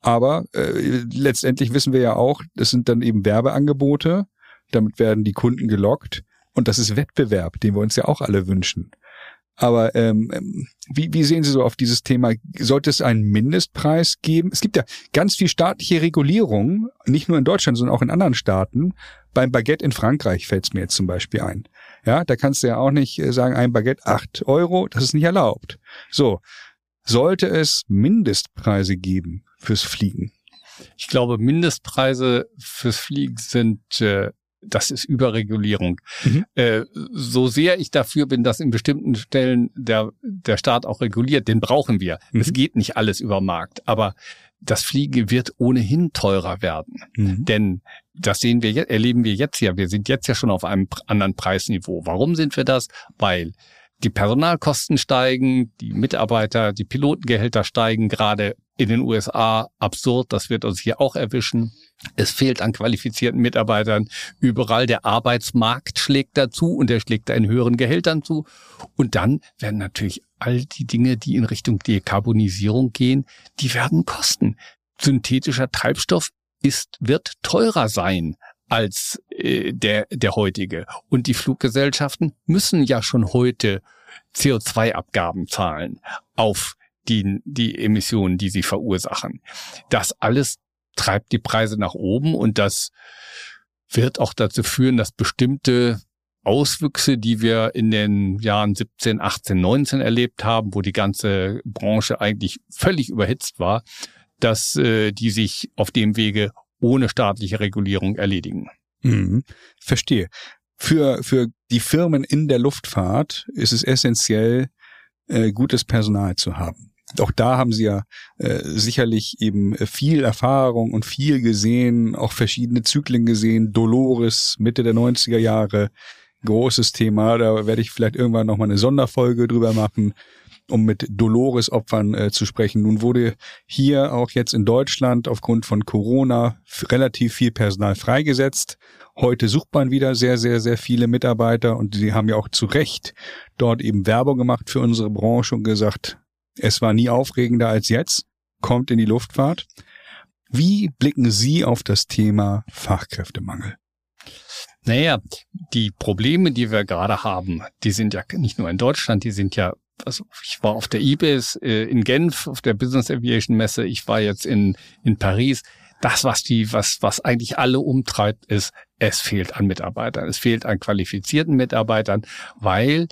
A: aber äh, letztendlich wissen wir ja auch, das sind dann eben Werbeangebote, damit werden die Kunden gelockt und das ist Wettbewerb, den wir uns ja auch alle wünschen. Aber ähm, ähm, wie, wie sehen Sie so auf dieses Thema? Sollte es einen Mindestpreis geben? Es gibt ja ganz viel staatliche Regulierung, nicht nur in Deutschland, sondern auch in anderen Staaten. Beim Baguette in Frankreich fällt es mir jetzt zum Beispiel ein. Ja, da kannst du ja auch nicht äh, sagen, ein Baguette acht Euro, das ist nicht erlaubt. So, sollte es Mindestpreise geben fürs Fliegen?
B: Ich glaube, Mindestpreise fürs Fliegen sind äh, das ist Überregulierung. Mhm. Äh, so sehr ich dafür bin, dass in bestimmten Stellen der, der Staat auch reguliert, den brauchen wir. Mhm. Es geht nicht alles über Markt, aber das Fliegen wird ohnehin teurer werden. Mhm. Denn das sehen wir, erleben wir jetzt ja. Wir sind jetzt ja schon auf einem anderen Preisniveau. Warum sind wir das? Weil die Personalkosten steigen, die Mitarbeiter, die Pilotengehälter steigen gerade in den USA absurd. Das wird uns hier auch erwischen. Es fehlt an qualifizierten Mitarbeitern überall. Der Arbeitsmarkt schlägt dazu und er schlägt in höheren Gehältern zu. Und dann werden natürlich all die Dinge, die in Richtung Dekarbonisierung gehen, die werden kosten. Synthetischer Treibstoff ist, wird teurer sein als äh, der, der heutige. Und die Fluggesellschaften müssen ja schon heute CO2-Abgaben zahlen auf die, die Emissionen, die sie verursachen. Das alles treibt die Preise nach oben und das wird auch dazu führen, dass bestimmte Auswüchse, die wir in den Jahren 17, 18, 19 erlebt haben, wo die ganze Branche eigentlich völlig überhitzt war, dass äh, die sich auf dem Wege ohne staatliche Regulierung erledigen.
A: Mhm. Verstehe. Für, für die Firmen in der Luftfahrt ist es essentiell, äh, gutes Personal zu haben auch da haben sie ja äh, sicherlich eben viel Erfahrung und viel gesehen, auch verschiedene Zyklen gesehen. Dolores, Mitte der 90er Jahre, großes Thema. Da werde ich vielleicht irgendwann nochmal eine Sonderfolge drüber machen, um mit Dolores-Opfern äh, zu sprechen. Nun wurde hier auch jetzt in Deutschland aufgrund von Corona relativ viel Personal freigesetzt. Heute sucht man wieder sehr, sehr, sehr viele Mitarbeiter und sie haben ja auch zu Recht dort eben Werbung gemacht für unsere Branche und gesagt, es war nie aufregender als jetzt, kommt in die Luftfahrt. Wie blicken Sie auf das Thema Fachkräftemangel?
B: Naja, die Probleme, die wir gerade haben, die sind ja nicht nur in Deutschland, die sind ja, also ich war auf der IBIS äh, in Genf, auf der Business Aviation Messe, ich war jetzt in, in Paris. Das, was die, was, was eigentlich alle umtreibt, ist, es fehlt an Mitarbeitern. Es fehlt an qualifizierten Mitarbeitern, weil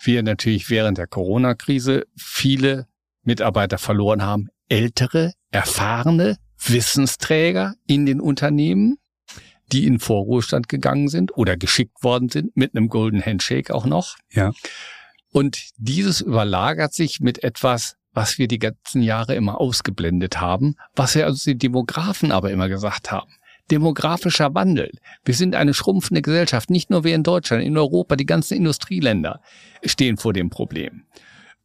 B: wir natürlich während der Corona-Krise viele Mitarbeiter verloren haben. Ältere, erfahrene Wissensträger in den Unternehmen, die in Vorruhestand gegangen sind oder geschickt worden sind mit einem Golden Handshake auch noch.
A: Ja.
B: Und dieses überlagert sich mit etwas, was wir die ganzen Jahre immer ausgeblendet haben, was wir also die Demografen aber immer gesagt haben demografischer Wandel. Wir sind eine schrumpfende Gesellschaft. Nicht nur wir in Deutschland, in Europa, die ganzen Industrieländer stehen vor dem Problem.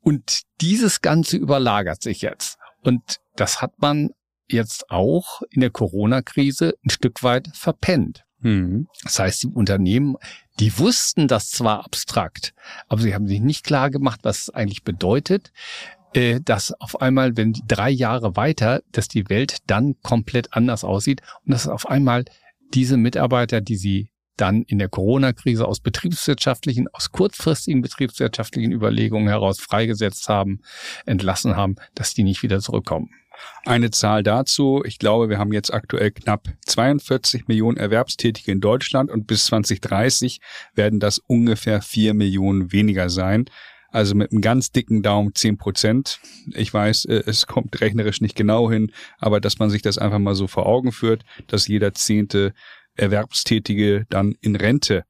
B: Und dieses Ganze überlagert sich jetzt. Und das hat man jetzt auch in der Corona-Krise ein Stück weit verpennt. Mhm. Das heißt, die Unternehmen, die wussten das zwar abstrakt, aber sie haben sich nicht klar gemacht, was es eigentlich bedeutet, äh, dass auf einmal, wenn die drei Jahre weiter, dass die Welt dann komplett anders aussieht und dass auf einmal diese Mitarbeiter, die sie dann in der Corona-Krise aus betriebswirtschaftlichen, aus kurzfristigen betriebswirtschaftlichen Überlegungen heraus freigesetzt haben, entlassen haben, dass die nicht wieder zurückkommen.
A: Eine Zahl dazu, ich glaube, wir haben jetzt aktuell knapp 42 Millionen Erwerbstätige in Deutschland und bis 2030 werden das ungefähr vier Millionen weniger sein. Also mit einem ganz dicken Daumen zehn Prozent. Ich weiß, äh, es kommt rechnerisch nicht genau hin, aber dass man sich das einfach mal so vor Augen führt, dass jeder zehnte Erwerbstätige dann in Rente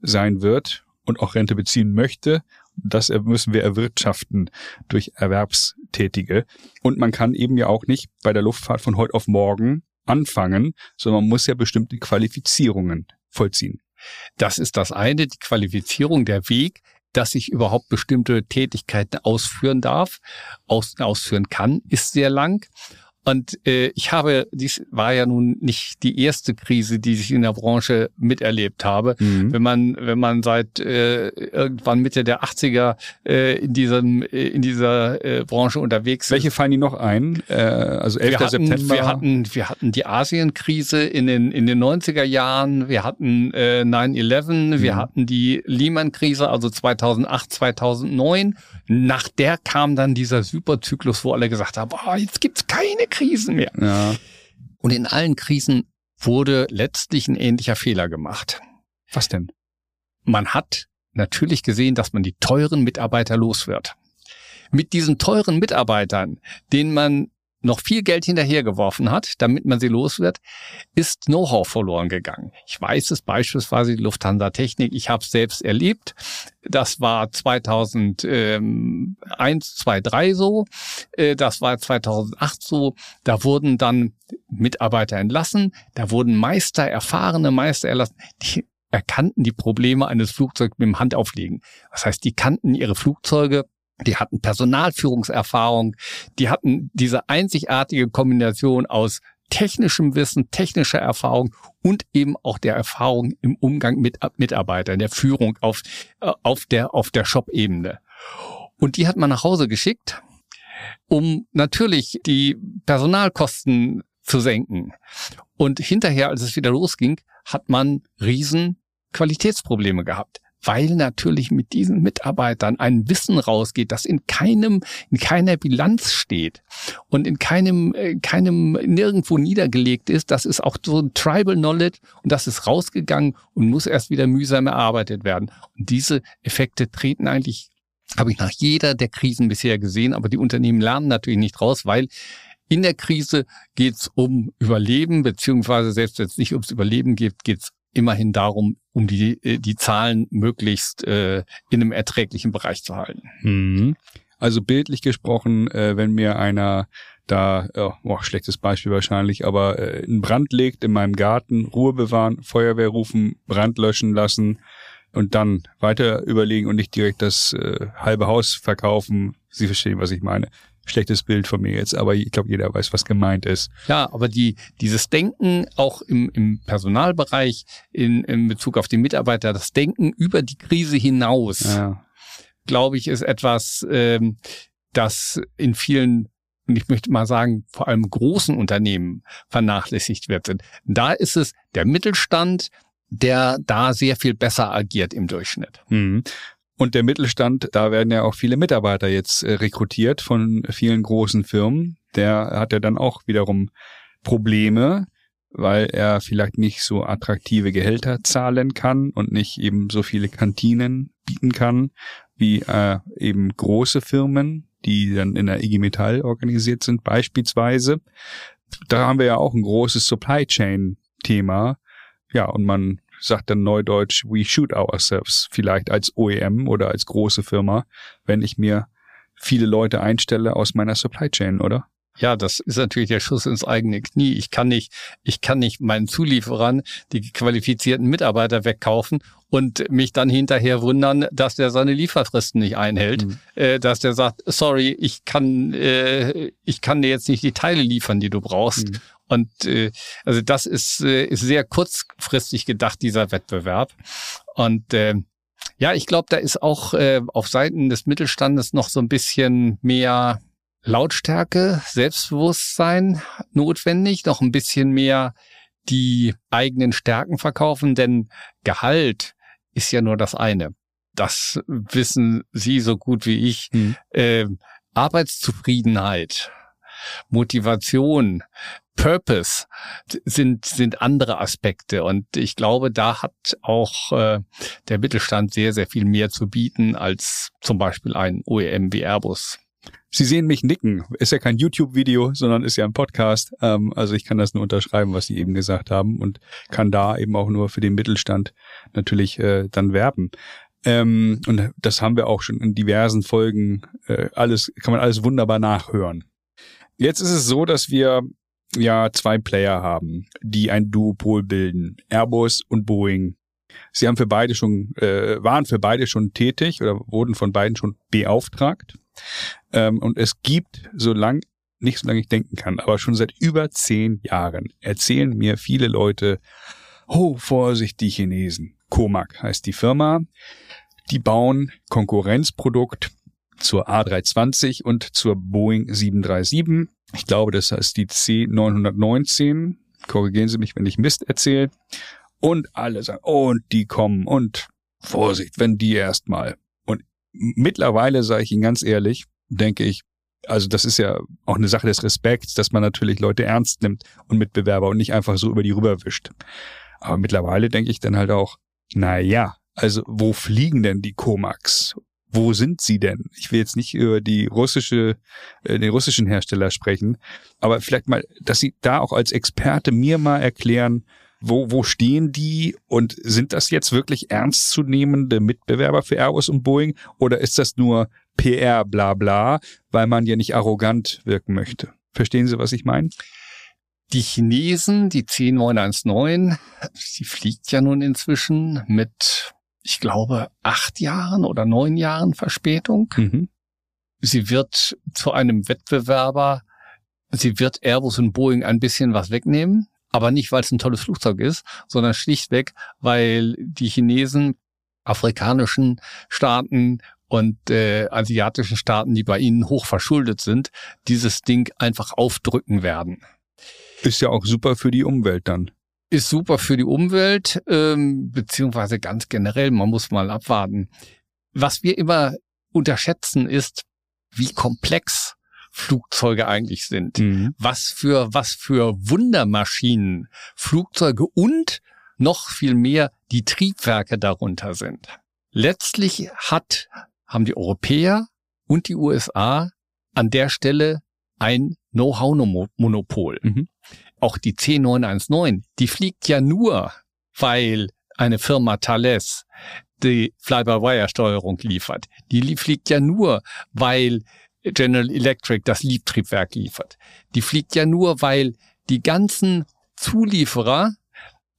A: sein wird und auch Rente beziehen möchte. Das müssen wir erwirtschaften durch Erwerbstätige. Und man kann eben ja auch nicht bei der Luftfahrt von heute auf morgen anfangen, sondern man muss ja bestimmte Qualifizierungen vollziehen.
B: Das ist das eine, die Qualifizierung, der Weg, dass ich überhaupt bestimmte Tätigkeiten ausführen darf, aus, ausführen kann, ist sehr lang. Und äh, ich habe, dies war ja nun nicht die erste Krise, die ich in der Branche miterlebt habe. Mhm. Wenn man, wenn man seit äh, irgendwann Mitte der 80er äh, in diesem, äh, in dieser äh, Branche unterwegs
A: Welche fallen die noch ein? Äh, also 11.
B: Wir hatten,
A: September.
B: Wir hatten, wir hatten die Asienkrise in den, in den 90er Jahren. Wir hatten äh, 9-11. Mhm. Wir hatten die Lehman-Krise, also 2008, 2009. Nach der kam dann dieser Superzyklus, wo alle gesagt haben, boah, jetzt gibt's keine Krisen mehr.
A: Ja.
B: Und in allen Krisen wurde letztlich ein ähnlicher Fehler gemacht.
A: Was denn?
B: Man hat natürlich gesehen, dass man die teuren Mitarbeiter los wird. Mit diesen teuren Mitarbeitern, denen man noch viel Geld hinterhergeworfen hat, damit man sie los wird, ist Know-how verloren gegangen. Ich weiß es beispielsweise die Lufthansa Technik, ich habe es selbst erlebt. Das war 2001, 2003 so, äh, das war 2008 so. Da wurden dann Mitarbeiter entlassen, da wurden Meister, erfahrene Meister erlassen, die erkannten die Probleme eines Flugzeugs mit dem Handauflegen. Das heißt, die kannten ihre Flugzeuge die hatten Personalführungserfahrung, die hatten diese einzigartige Kombination aus technischem Wissen, technischer Erfahrung und eben auch der Erfahrung im Umgang mit Mitarbeitern, der Führung auf, äh, auf der, auf der Shop-Ebene. Und die hat man nach Hause geschickt, um natürlich die Personalkosten zu senken. Und hinterher, als es wieder losging, hat man riesen Qualitätsprobleme gehabt weil natürlich mit diesen Mitarbeitern ein Wissen rausgeht, das in keinem, in keiner Bilanz steht und in keinem, äh, keinem nirgendwo niedergelegt ist. Das ist auch so ein Tribal Knowledge und das ist rausgegangen und muss erst wieder mühsam erarbeitet werden. Und diese Effekte treten eigentlich, habe ich nach jeder der Krisen bisher gesehen, aber die Unternehmen lernen natürlich nicht raus, weil in der Krise geht es um Überleben, beziehungsweise selbst wenn es nicht ums Überleben geht, geht es immerhin darum, um die, äh, die Zahlen möglichst äh, in einem erträglichen Bereich zu halten.
A: Mhm. Also bildlich gesprochen, äh, wenn mir einer da, oh, schlechtes Beispiel wahrscheinlich, aber äh, einen Brand legt in meinem Garten, Ruhe bewahren, Feuerwehr rufen, Brand löschen lassen und dann weiter überlegen und nicht direkt das äh, halbe Haus verkaufen. Sie verstehen, was ich meine schlechtes Bild von mir jetzt, aber ich glaube, jeder weiß, was gemeint ist.
B: Ja, aber die, dieses Denken auch im, im Personalbereich in, in Bezug auf die Mitarbeiter, das Denken über die Krise hinaus, ja. glaube ich, ist etwas, ähm, das in vielen und ich möchte mal sagen, vor allem großen Unternehmen vernachlässigt wird. Da ist es der Mittelstand, der da sehr viel besser agiert im Durchschnitt.
A: Mhm. Und der Mittelstand, da werden ja auch viele Mitarbeiter jetzt äh, rekrutiert von vielen großen Firmen. Der hat ja dann auch wiederum Probleme, weil er vielleicht nicht so attraktive Gehälter zahlen kann und nicht eben so viele Kantinen bieten kann wie äh, eben große Firmen, die dann in der IG Metall organisiert sind beispielsweise. Da haben wir ja auch ein großes Supply Chain Thema. Ja, und man sagt dann neudeutsch, we shoot ourselves, vielleicht als OEM oder als große Firma, wenn ich mir viele Leute einstelle aus meiner Supply Chain, oder?
B: Ja, das ist natürlich der Schuss ins eigene Knie. Ich kann nicht, ich kann nicht meinen Zulieferern die qualifizierten Mitarbeiter wegkaufen und mich dann hinterher wundern, dass der seine Lieferfristen nicht einhält, mhm. äh, dass der sagt, sorry, ich kann, äh, ich kann dir jetzt nicht die Teile liefern, die du brauchst. Mhm. Und äh, also das ist, äh, ist sehr kurzfristig gedacht, dieser Wettbewerb. Und äh, ja, ich glaube, da ist auch äh, auf Seiten des Mittelstandes noch so ein bisschen mehr Lautstärke, Selbstbewusstsein notwendig, noch ein bisschen mehr die eigenen Stärken verkaufen, denn Gehalt ist ja nur das eine. Das wissen Sie so gut wie ich. Hm. Äh, Arbeitszufriedenheit, Motivation, Purpose sind, sind andere Aspekte. Und ich glaube, da hat auch äh, der Mittelstand sehr, sehr viel mehr zu bieten als zum Beispiel ein OEM wie Airbus.
A: Sie sehen mich nicken. Ist ja kein YouTube-Video, sondern ist ja ein Podcast. Ähm, also ich kann das nur unterschreiben, was Sie eben gesagt haben und kann da eben auch nur für den Mittelstand natürlich äh, dann werben. Ähm, und das haben wir auch schon in diversen Folgen. Äh, alles kann man alles wunderbar nachhören. Jetzt ist es so, dass wir ja zwei Player haben, die ein Duopol bilden: Airbus und Boeing. Sie haben für beide schon, äh, waren für beide schon tätig oder wurden von beiden schon beauftragt. Ähm, und es gibt, solange, nicht solange ich denken kann, aber schon seit über zehn Jahren erzählen mir viele Leute, oh, Vorsicht, die Chinesen. Comac heißt die Firma. Die bauen Konkurrenzprodukt zur A320 und zur Boeing 737. Ich glaube, das heißt die C919. Korrigieren Sie mich, wenn ich Mist erzähle. Und alle sagen, und die kommen und Vorsicht, wenn die erstmal. Und mittlerweile, sage ich Ihnen ganz ehrlich, denke ich, also das ist ja auch eine Sache des Respekts, dass man natürlich Leute ernst nimmt und Mitbewerber und nicht einfach so über die rüberwischt. Aber mittlerweile denke ich dann halt auch, na ja, also wo fliegen denn die Comacs? Wo sind sie denn? Ich will jetzt nicht über die russische, äh, den russischen Hersteller sprechen, aber vielleicht mal, dass Sie da auch als Experte mir mal erklären, wo, wo stehen die und sind das jetzt wirklich ernstzunehmende Mitbewerber für Airbus und Boeing oder ist das nur PR bla bla, weil man ja nicht arrogant wirken möchte? Verstehen Sie, was ich meine?
B: Die Chinesen, die C919, sie fliegt ja nun inzwischen mit, ich glaube, acht Jahren oder neun Jahren Verspätung. Mhm. Sie wird zu einem Wettbewerber, sie wird Airbus und Boeing ein bisschen was wegnehmen aber nicht, weil es ein tolles Flugzeug ist, sondern schlichtweg, weil die Chinesen, afrikanischen Staaten und äh, asiatischen Staaten, die bei ihnen hoch verschuldet sind, dieses Ding einfach aufdrücken werden.
A: Ist ja auch super für die Umwelt dann.
B: Ist super für die Umwelt, ähm, beziehungsweise ganz generell, man muss mal abwarten. Was wir immer unterschätzen ist, wie komplex Flugzeuge eigentlich sind. Mhm. Was für, was für Wundermaschinen Flugzeuge und noch viel mehr die Triebwerke darunter sind. Letztlich hat, haben die Europäer und die USA an der Stelle ein Know-how-Monopol. Mhm. Auch die C919, die fliegt ja nur, weil eine Firma Thales die Fly-by-Wire-Steuerung liefert. Die fliegt ja nur, weil General Electric das Liebtriebwerk liefert. Die fliegt ja nur, weil die ganzen Zulieferer,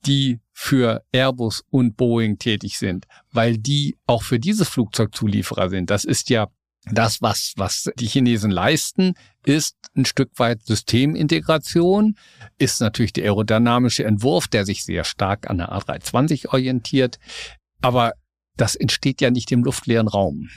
B: die für Airbus und Boeing tätig sind, weil die auch für dieses Flugzeug Zulieferer sind. Das ist ja das, was, was die Chinesen leisten, ist ein Stück weit Systemintegration, ist natürlich der aerodynamische Entwurf, der sich sehr stark an der A320 orientiert. Aber das entsteht ja nicht im luftleeren Raum.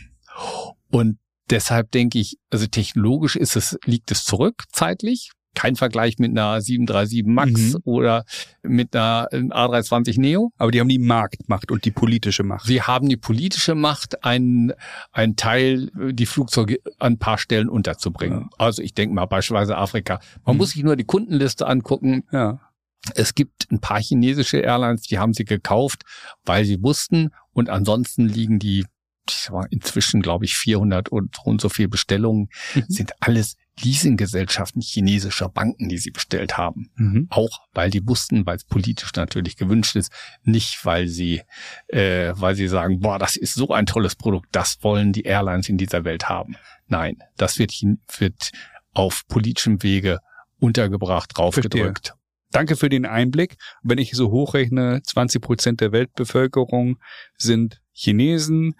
B: Und Deshalb denke ich, also technologisch ist es, liegt es zurück zeitlich. Kein Vergleich mit einer 737 Max mhm. oder mit einer A320 Neo.
A: Aber die haben die Marktmacht und die politische Macht.
B: Sie haben die politische Macht, einen, einen Teil, die Flugzeuge an ein paar Stellen unterzubringen. Ja. Also ich denke mal beispielsweise Afrika. Man mhm. muss sich nur die Kundenliste angucken. Ja. Es gibt ein paar chinesische Airlines, die haben sie gekauft, weil sie wussten und ansonsten liegen die inzwischen, glaube ich, 400 und, und so viel Bestellungen, mhm. sind alles Leasinggesellschaften chinesischer Banken, die sie bestellt haben. Mhm. Auch weil die wussten, weil es politisch natürlich gewünscht ist, nicht weil sie, äh, weil sie sagen, boah, das ist so ein tolles Produkt, das wollen die Airlines in dieser Welt haben. Nein, das wird, wird auf politischem Wege untergebracht, draufgedrückt. Verstehe.
A: Danke für den Einblick. Wenn ich so hochrechne, 20 Prozent der Weltbevölkerung sind Chinesen,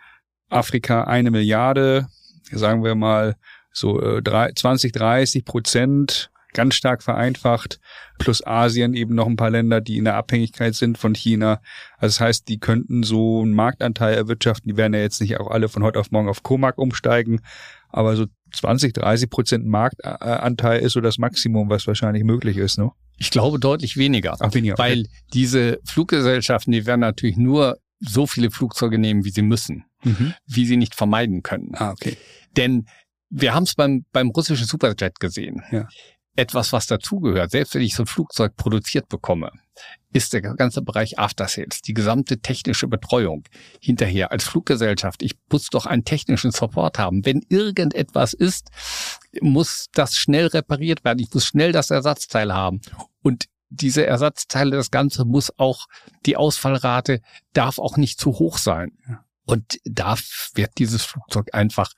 A: Afrika eine Milliarde, sagen wir mal so äh, 20, 30 Prozent, ganz stark vereinfacht, plus Asien eben noch ein paar Länder, die in der Abhängigkeit sind von China. Also das heißt, die könnten so einen Marktanteil erwirtschaften. Die werden ja jetzt nicht auch alle von heute auf morgen auf Comac umsteigen, aber so 20, 30 Prozent Marktanteil ist so das Maximum, was wahrscheinlich möglich ist, ne?
B: Ich glaube deutlich weniger.
A: Ach, weniger. Okay.
B: Weil diese Fluggesellschaften, die werden natürlich nur so viele Flugzeuge nehmen, wie sie müssen, mhm. wie sie nicht vermeiden können.
A: Ah, okay.
B: Denn wir haben es beim, beim russischen Superjet gesehen.
A: Ja.
B: Etwas, was dazugehört, selbst wenn ich so ein Flugzeug produziert bekomme, ist der ganze Bereich After Sales, die gesamte technische Betreuung hinterher als Fluggesellschaft. Ich muss doch einen technischen Support haben. Wenn irgendetwas ist, muss das schnell repariert werden. Ich muss schnell das Ersatzteil haben. Und diese Ersatzteile, das Ganze muss auch, die Ausfallrate darf auch nicht zu hoch sein. Und da wird dieses Flugzeug einfach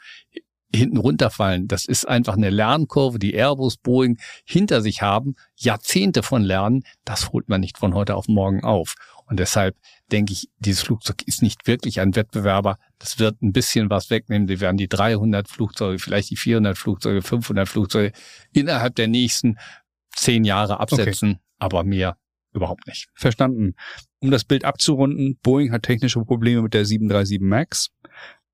B: hinten runterfallen. Das ist einfach eine Lernkurve, die Airbus, Boeing hinter sich haben. Jahrzehnte von Lernen, das holt man nicht von heute auf morgen auf. Und deshalb denke ich, dieses Flugzeug ist nicht wirklich ein Wettbewerber. Das wird ein bisschen was wegnehmen. Die werden die 300 Flugzeuge, vielleicht die 400 Flugzeuge, 500 Flugzeuge innerhalb der nächsten zehn Jahre absetzen, okay. aber mehr überhaupt nicht.
A: Verstanden. Um das Bild abzurunden, Boeing hat technische Probleme mit der 737 MAX.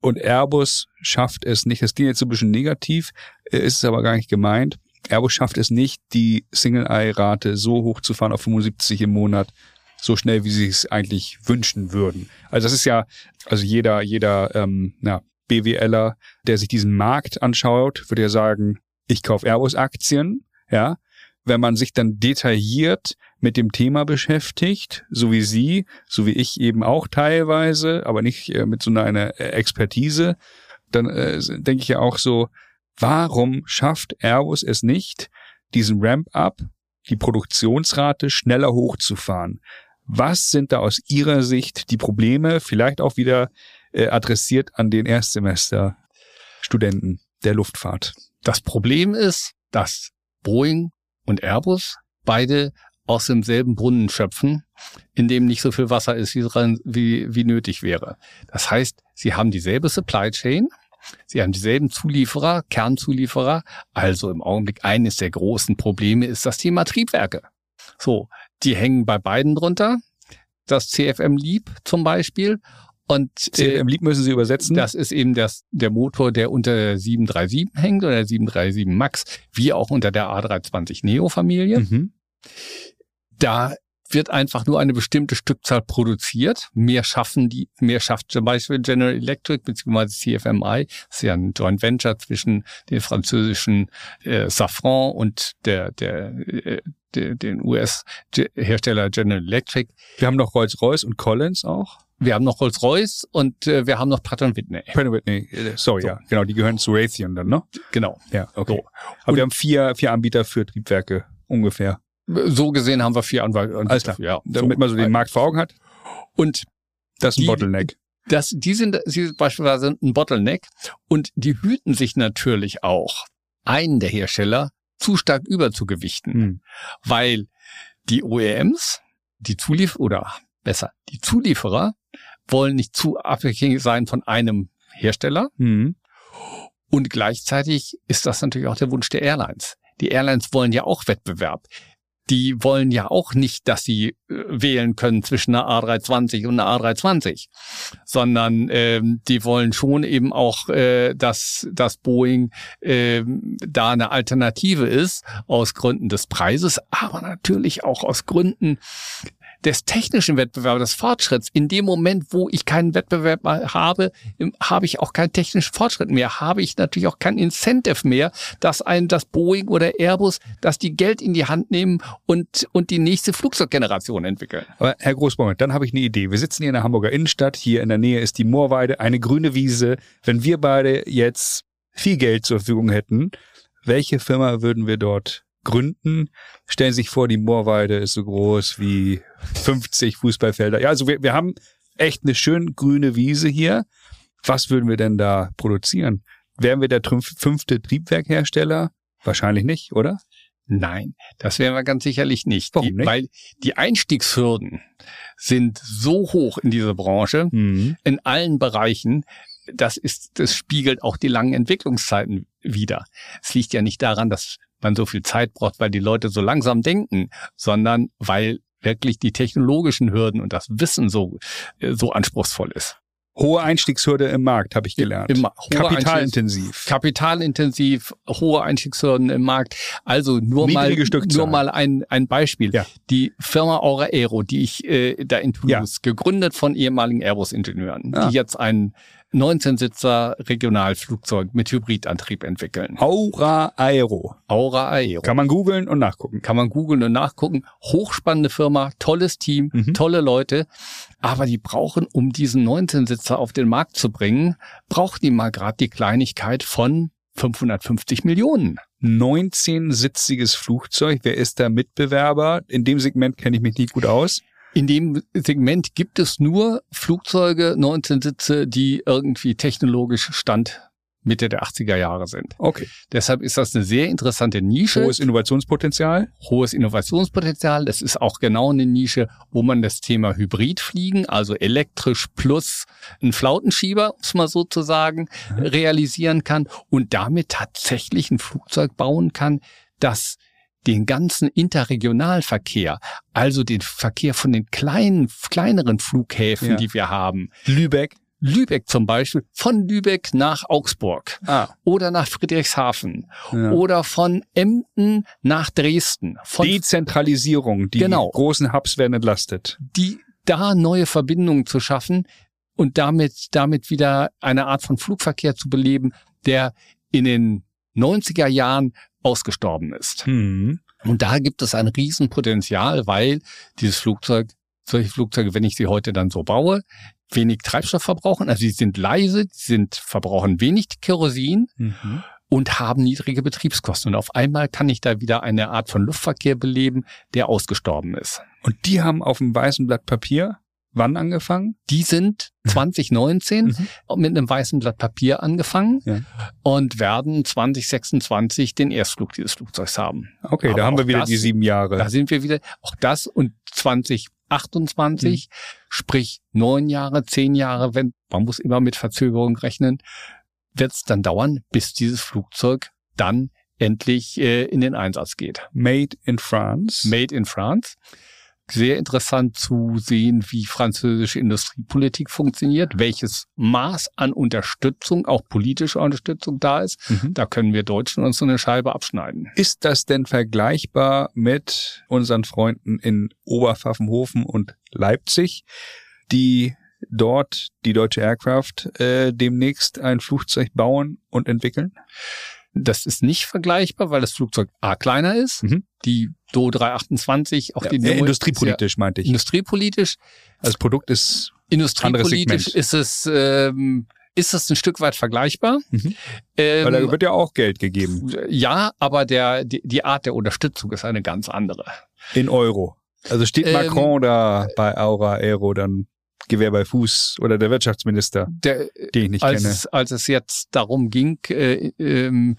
A: Und Airbus schafft es nicht, das klingt jetzt so ein bisschen negativ, äh, ist es aber gar nicht gemeint. Airbus schafft es nicht, die Single-Eye-Rate so hoch zu fahren auf 75 im Monat, so schnell, wie sie es eigentlich wünschen würden. Also das ist ja, also jeder, jeder ähm, na, BWLer, der sich diesen Markt anschaut, würde ja sagen, ich kaufe Airbus-Aktien, ja, wenn man sich dann detailliert mit dem Thema beschäftigt, so wie Sie, so wie ich eben auch teilweise, aber nicht äh, mit so einer äh, Expertise, dann äh, denke ich ja auch so, warum schafft Airbus es nicht, diesen Ramp-up, die Produktionsrate schneller hochzufahren? Was sind da aus Ihrer Sicht die Probleme, vielleicht auch wieder äh, adressiert an den Erstsemester-Studenten der Luftfahrt?
B: Das Problem ist, dass Boeing und Airbus beide aus demselben Brunnen schöpfen, in dem nicht so viel Wasser ist, wie, wie, wie nötig wäre. Das heißt, sie haben dieselbe Supply Chain, sie haben dieselben Zulieferer, Kernzulieferer. Also im Augenblick eines der großen Probleme ist das Thema Triebwerke. So, die hängen bei beiden drunter. Das CFM Leap zum Beispiel. Und
A: CFM Leap müssen Sie übersetzen.
B: Das ist eben das, der Motor, der unter der 737 hängt oder der 737 Max, wie auch unter der A320 Neo Familie. Mhm da wird einfach nur eine bestimmte Stückzahl produziert. Mehr schaffen die, mehr schafft zum Beispiel General Electric bzw. CFMI. Das ist ja ein Joint Venture zwischen den französischen äh, Safran und der, der, äh, der den US-Hersteller General Electric.
A: Wir haben noch Rolls-Royce und Collins auch.
B: Wir haben noch Rolls-Royce und äh, wir haben noch Pratt Whitney.
A: Pratt Whitney, äh, sorry, so. ja, genau, die gehören zu Raytheon dann, ne?
B: Genau.
A: Ja, okay. So. Aber und wir haben vier, vier Anbieter für Triebwerke ungefähr.
B: So gesehen haben wir vier Anwälte.
A: Alles klar. Ja, damit so. man so den Markt vor Augen hat.
B: Und
A: das ist ein die, Bottleneck.
B: Das, die sind, sie sind beispielsweise ein Bottleneck und die hüten sich natürlich auch, einen der Hersteller zu stark überzugewichten, hm. weil die OEMs, die Zulieferer, oder besser, die Zulieferer wollen nicht zu abhängig sein von einem Hersteller. Hm. Und gleichzeitig ist das natürlich auch der Wunsch der Airlines. Die Airlines wollen ja auch Wettbewerb die wollen ja auch nicht, dass sie äh, wählen können zwischen einer A320 und einer A320, sondern ähm, die wollen schon eben auch, äh, dass dass Boeing äh, da eine Alternative ist aus Gründen des Preises, aber natürlich auch aus Gründen des technischen Wettbewerbs, des Fortschritts. In dem Moment, wo ich keinen Wettbewerb habe, habe ich auch keinen technischen Fortschritt mehr, habe ich natürlich auch kein Incentive mehr, dass ein, das Boeing oder Airbus, dass die Geld in die Hand nehmen und, und die nächste Flugzeuggeneration entwickeln.
A: Aber Herr Großbauer, dann habe ich eine Idee. Wir sitzen hier in der Hamburger Innenstadt, hier in der Nähe ist die Moorweide, eine grüne Wiese. Wenn wir beide jetzt viel Geld zur Verfügung hätten, welche Firma würden wir dort gründen. Stellen Sie sich vor, die Moorweide ist so groß wie 50 Fußballfelder. Ja, also wir, wir haben echt eine schön grüne Wiese hier. Was würden wir denn da produzieren? Wären wir der fünfte Triebwerkhersteller? Wahrscheinlich nicht, oder?
B: Nein, das wären wir ganz sicherlich nicht.
A: Warum nicht?
B: Weil die Einstiegshürden sind so hoch in dieser Branche, mhm. in allen Bereichen. Das ist, das spiegelt auch die langen Entwicklungszeiten wider. Es liegt ja nicht daran, dass man so viel Zeit braucht, weil die Leute so langsam denken, sondern weil wirklich die technologischen Hürden und das Wissen so, so anspruchsvoll ist.
A: Hohe Einstiegshürde im Markt, habe ich gelernt.
B: Im,
A: Kapitalintensiv.
B: Kapitalintensiv, hohe Einstiegshürden im Markt. Also nur mal, nur mal ein, ein Beispiel. Ja. Die Firma Aura Aero, die ich äh, da in Toulouse, ja. gegründet von ehemaligen Airbus-Ingenieuren, ah. die jetzt einen 19-Sitzer Regionalflugzeug mit Hybridantrieb entwickeln.
A: Aura Aero.
B: Aura Aero.
A: Kann man googeln und nachgucken.
B: Kann man googeln und nachgucken. Hochspannende Firma, tolles Team, mhm. tolle Leute. Aber die brauchen, um diesen 19-Sitzer auf den Markt zu bringen, braucht die mal gerade die Kleinigkeit von 550 Millionen.
A: 19-sitziges Flugzeug. Wer ist der Mitbewerber? In dem Segment kenne ich mich nicht gut aus.
B: In dem Segment gibt es nur Flugzeuge, 19 Sitze, die irgendwie technologisch Stand Mitte der 80er Jahre sind.
A: Okay.
B: Deshalb ist das eine sehr interessante Nische.
A: Hohes Innovationspotenzial?
B: Hohes Innovationspotenzial. Das ist auch genau eine Nische, wo man das Thema Hybridfliegen, also elektrisch plus ein Flautenschieber, um es mal so zu sagen, mhm. realisieren kann und damit tatsächlich ein Flugzeug bauen kann, das den ganzen Interregionalverkehr, also den Verkehr von den kleinen, kleineren Flughäfen, ja. die wir haben.
A: Lübeck.
B: Lübeck zum Beispiel, von Lübeck nach Augsburg ah. oder nach Friedrichshafen ja. oder von Emden nach Dresden. Von
A: Dezentralisierung, die genau, großen Hubs werden entlastet.
B: Die da neue Verbindungen zu schaffen und damit, damit wieder eine Art von Flugverkehr zu beleben, der in den 90er Jahren ausgestorben ist. Mhm. Und da gibt es ein Riesenpotenzial, weil dieses Flugzeug, solche Flugzeuge, wenn ich sie heute dann so baue, wenig Treibstoff verbrauchen. Also sie sind leise, sie sind, verbrauchen wenig Kerosin. Mhm. Und haben niedrige Betriebskosten. Und auf einmal kann ich da wieder eine Art von Luftverkehr beleben, der ausgestorben ist.
A: Und die haben auf dem weißen Blatt Papier wann angefangen?
B: Die sind 2019 mhm. mit einem weißen Blatt Papier angefangen ja. und werden 2026 den Erstflug dieses Flugzeugs haben.
A: Okay, Aber da haben wir wieder das, die sieben Jahre.
B: Da sind wir wieder, auch das und 2028, mhm. sprich neun Jahre, zehn Jahre, wenn, man muss immer mit Verzögerung rechnen, wird es dann dauern, bis dieses Flugzeug dann endlich äh, in den Einsatz geht.
A: Made in France.
B: Made in France sehr interessant zu sehen, wie französische Industriepolitik funktioniert, welches Maß an Unterstützung, auch politischer Unterstützung da ist. Mhm. Da können wir Deutschen uns so eine Scheibe abschneiden.
A: Ist das denn vergleichbar mit unseren Freunden in Oberpfaffenhofen und Leipzig, die dort die deutsche Aircraft äh, demnächst ein Flugzeug bauen und entwickeln?
B: Das ist nicht vergleichbar, weil das Flugzeug A kleiner ist. Mhm. Die Do 328, auch ja, die
A: ja, industriepolitisch ja, meinte ich.
B: Industriepolitisch.
A: Also das Produkt ist
B: industriepolitisch ist es ähm, ist es ein Stück weit vergleichbar. Mhm.
A: Ähm, Weil da wird ja auch Geld gegeben.
B: Ja, aber der die, die Art der Unterstützung ist eine ganz andere.
A: In Euro. Also steht ähm, Macron ähm, da bei Aura Aero dann Gewehr bei Fuß oder der Wirtschaftsminister, der, den ich nicht
B: als,
A: kenne.
B: Als es jetzt darum ging, äh, ähm,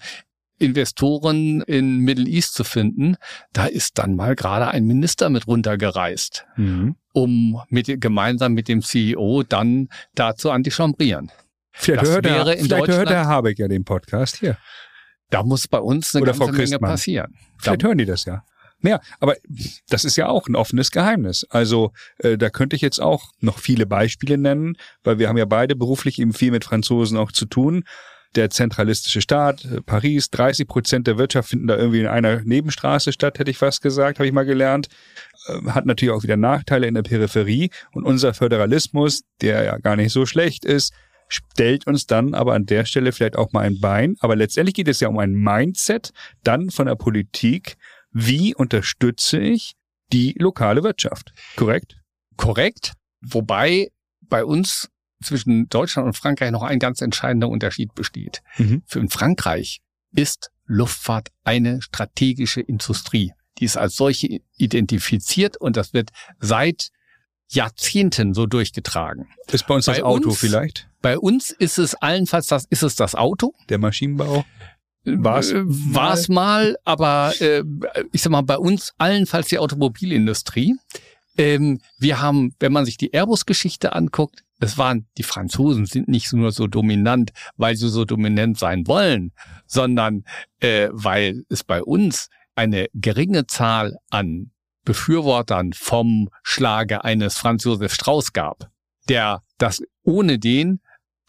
B: Investoren in Middle East zu finden, da ist dann mal gerade ein Minister mit runtergereist, mhm. um mit, gemeinsam mit dem CEO dann da zu antichambrieren.
A: Vielleicht, hört, er, vielleicht hört Herr Habeck ja den Podcast hier.
B: Da muss bei uns eine
A: Oder
B: ganze Menge passieren.
A: Vielleicht da, hören die das ja. Ja, aber das ist ja auch ein offenes Geheimnis. Also äh, da könnte ich jetzt auch noch viele Beispiele nennen, weil wir haben ja beide beruflich eben viel mit Franzosen auch zu tun. Der zentralistische Staat, äh, Paris, 30 Prozent der Wirtschaft finden da irgendwie in einer Nebenstraße statt, hätte ich fast gesagt, habe ich mal gelernt. Äh, hat natürlich auch wieder Nachteile in der Peripherie. Und unser Föderalismus, der ja gar nicht so schlecht ist, stellt uns dann aber an der Stelle vielleicht auch mal ein Bein. Aber letztendlich geht es ja um ein Mindset dann von der Politik, wie unterstütze ich die lokale Wirtschaft. Korrekt?
B: Korrekt. Wobei bei uns zwischen Deutschland und Frankreich noch ein ganz entscheidender Unterschied besteht. Mhm. Für in Frankreich ist Luftfahrt eine strategische Industrie. Die ist als solche identifiziert und das wird seit Jahrzehnten so durchgetragen.
A: Ist bei uns bei das Auto uns, vielleicht?
B: Bei uns ist es allenfalls das, ist es das Auto.
A: Der Maschinenbau?
B: War es äh, mal, aber äh, ich sag mal, bei uns allenfalls die Automobilindustrie. Ähm, wir haben, wenn man sich die Airbus-Geschichte anguckt, es waren, die Franzosen sind nicht nur so dominant, weil sie so dominant sein wollen, sondern äh, weil es bei uns eine geringe Zahl an Befürwortern vom Schlage eines Franz Josef Strauß gab. der das ohne den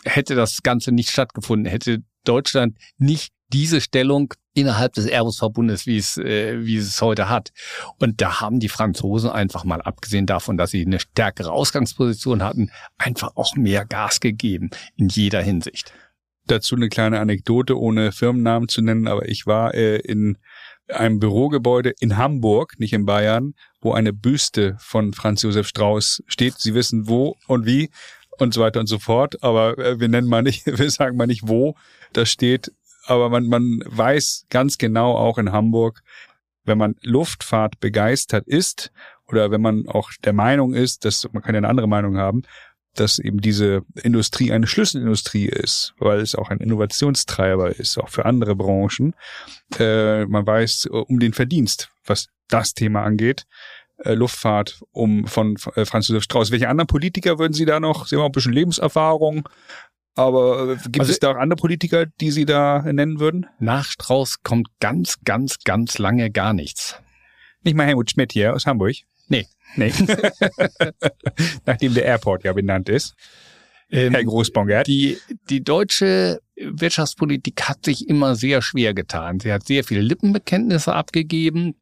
B: hätte das Ganze nicht stattgefunden, hätte Deutschland nicht diese Stellung innerhalb des Airbus-Verbundes, wie es, äh, wie es heute hat. Und da haben die Franzosen einfach mal, abgesehen davon, dass sie eine stärkere Ausgangsposition hatten, einfach auch mehr Gas gegeben in jeder Hinsicht.
A: Dazu eine kleine Anekdote, ohne Firmennamen zu nennen, aber ich war äh, in einem Bürogebäude in Hamburg, nicht in Bayern, wo eine Büste von Franz Josef Strauß steht. Sie wissen wo und wie und so weiter und so fort, aber äh, wir nennen mal nicht, wir sagen mal nicht wo das steht aber man, man weiß ganz genau auch in Hamburg, wenn man Luftfahrt begeistert ist oder wenn man auch der Meinung ist, dass man kann ja eine andere Meinung haben, dass eben diese Industrie eine Schlüsselindustrie ist, weil es auch ein Innovationstreiber ist, auch für andere Branchen. Äh, man weiß um den Verdienst, was das Thema angeht. Äh, Luftfahrt um von äh, Franz Josef Strauß. Welche anderen Politiker würden Sie da noch? Sie haben auch ein bisschen Lebenserfahrung. Aber äh, gibt also, es da auch andere Politiker, die Sie da nennen würden?
B: Nach Strauß kommt ganz, ganz, ganz lange gar nichts.
A: Nicht mal Helmut Schmidt hier aus Hamburg?
B: Nee.
A: Nee. Nachdem der Airport ja benannt ist. Ähm, Herr Großbongert.
B: Die, die deutsche Wirtschaftspolitik hat sich immer sehr schwer getan. Sie hat sehr viele Lippenbekenntnisse abgegeben.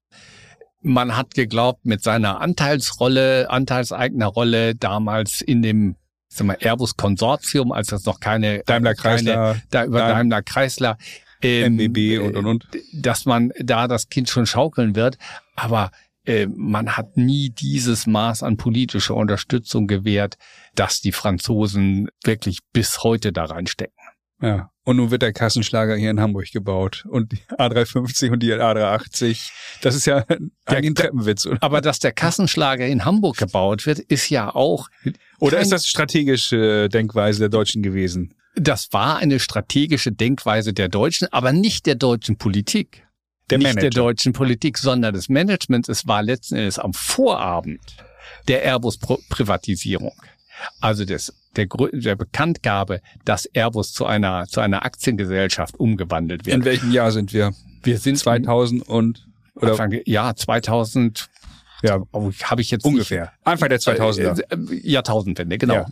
B: Man hat geglaubt, mit seiner Anteilsrolle, Anteilseignerrolle damals in dem sag mal, Airbus Konsortium, als das noch keine
A: Daimler Chrysler,
B: da über Daimler Chrysler,
A: ähm, MBB und und und,
B: dass man da das Kind schon schaukeln wird, aber äh, man hat nie dieses Maß an politischer Unterstützung gewährt, dass die Franzosen wirklich bis heute da reinstecken.
A: Ja. Und nun wird der Kassenschlager hier in Hamburg gebaut und die A350 und die A380. Das ist ja ein Treppenwitz.
B: Oder? Aber dass der Kassenschlager in Hamburg gebaut wird, ist ja auch.
A: Oder ist das strategische Denkweise der Deutschen gewesen?
B: Das war eine strategische Denkweise der Deutschen, aber nicht der deutschen Politik. Der nicht Manager. der deutschen Politik, sondern des Managements. Es war letzten Endes am Vorabend der Airbus-Privatisierung also des, der, der Bekanntgabe, dass Airbus zu einer, zu einer Aktiengesellschaft umgewandelt wird.
A: In welchem Jahr sind wir?
B: Wir sind 2000 und oder Anfang, ja 2000 ja oh, habe ich jetzt
A: ungefähr nicht,
B: Anfang der 2000er äh, äh, Jahrtausendwende genau ja.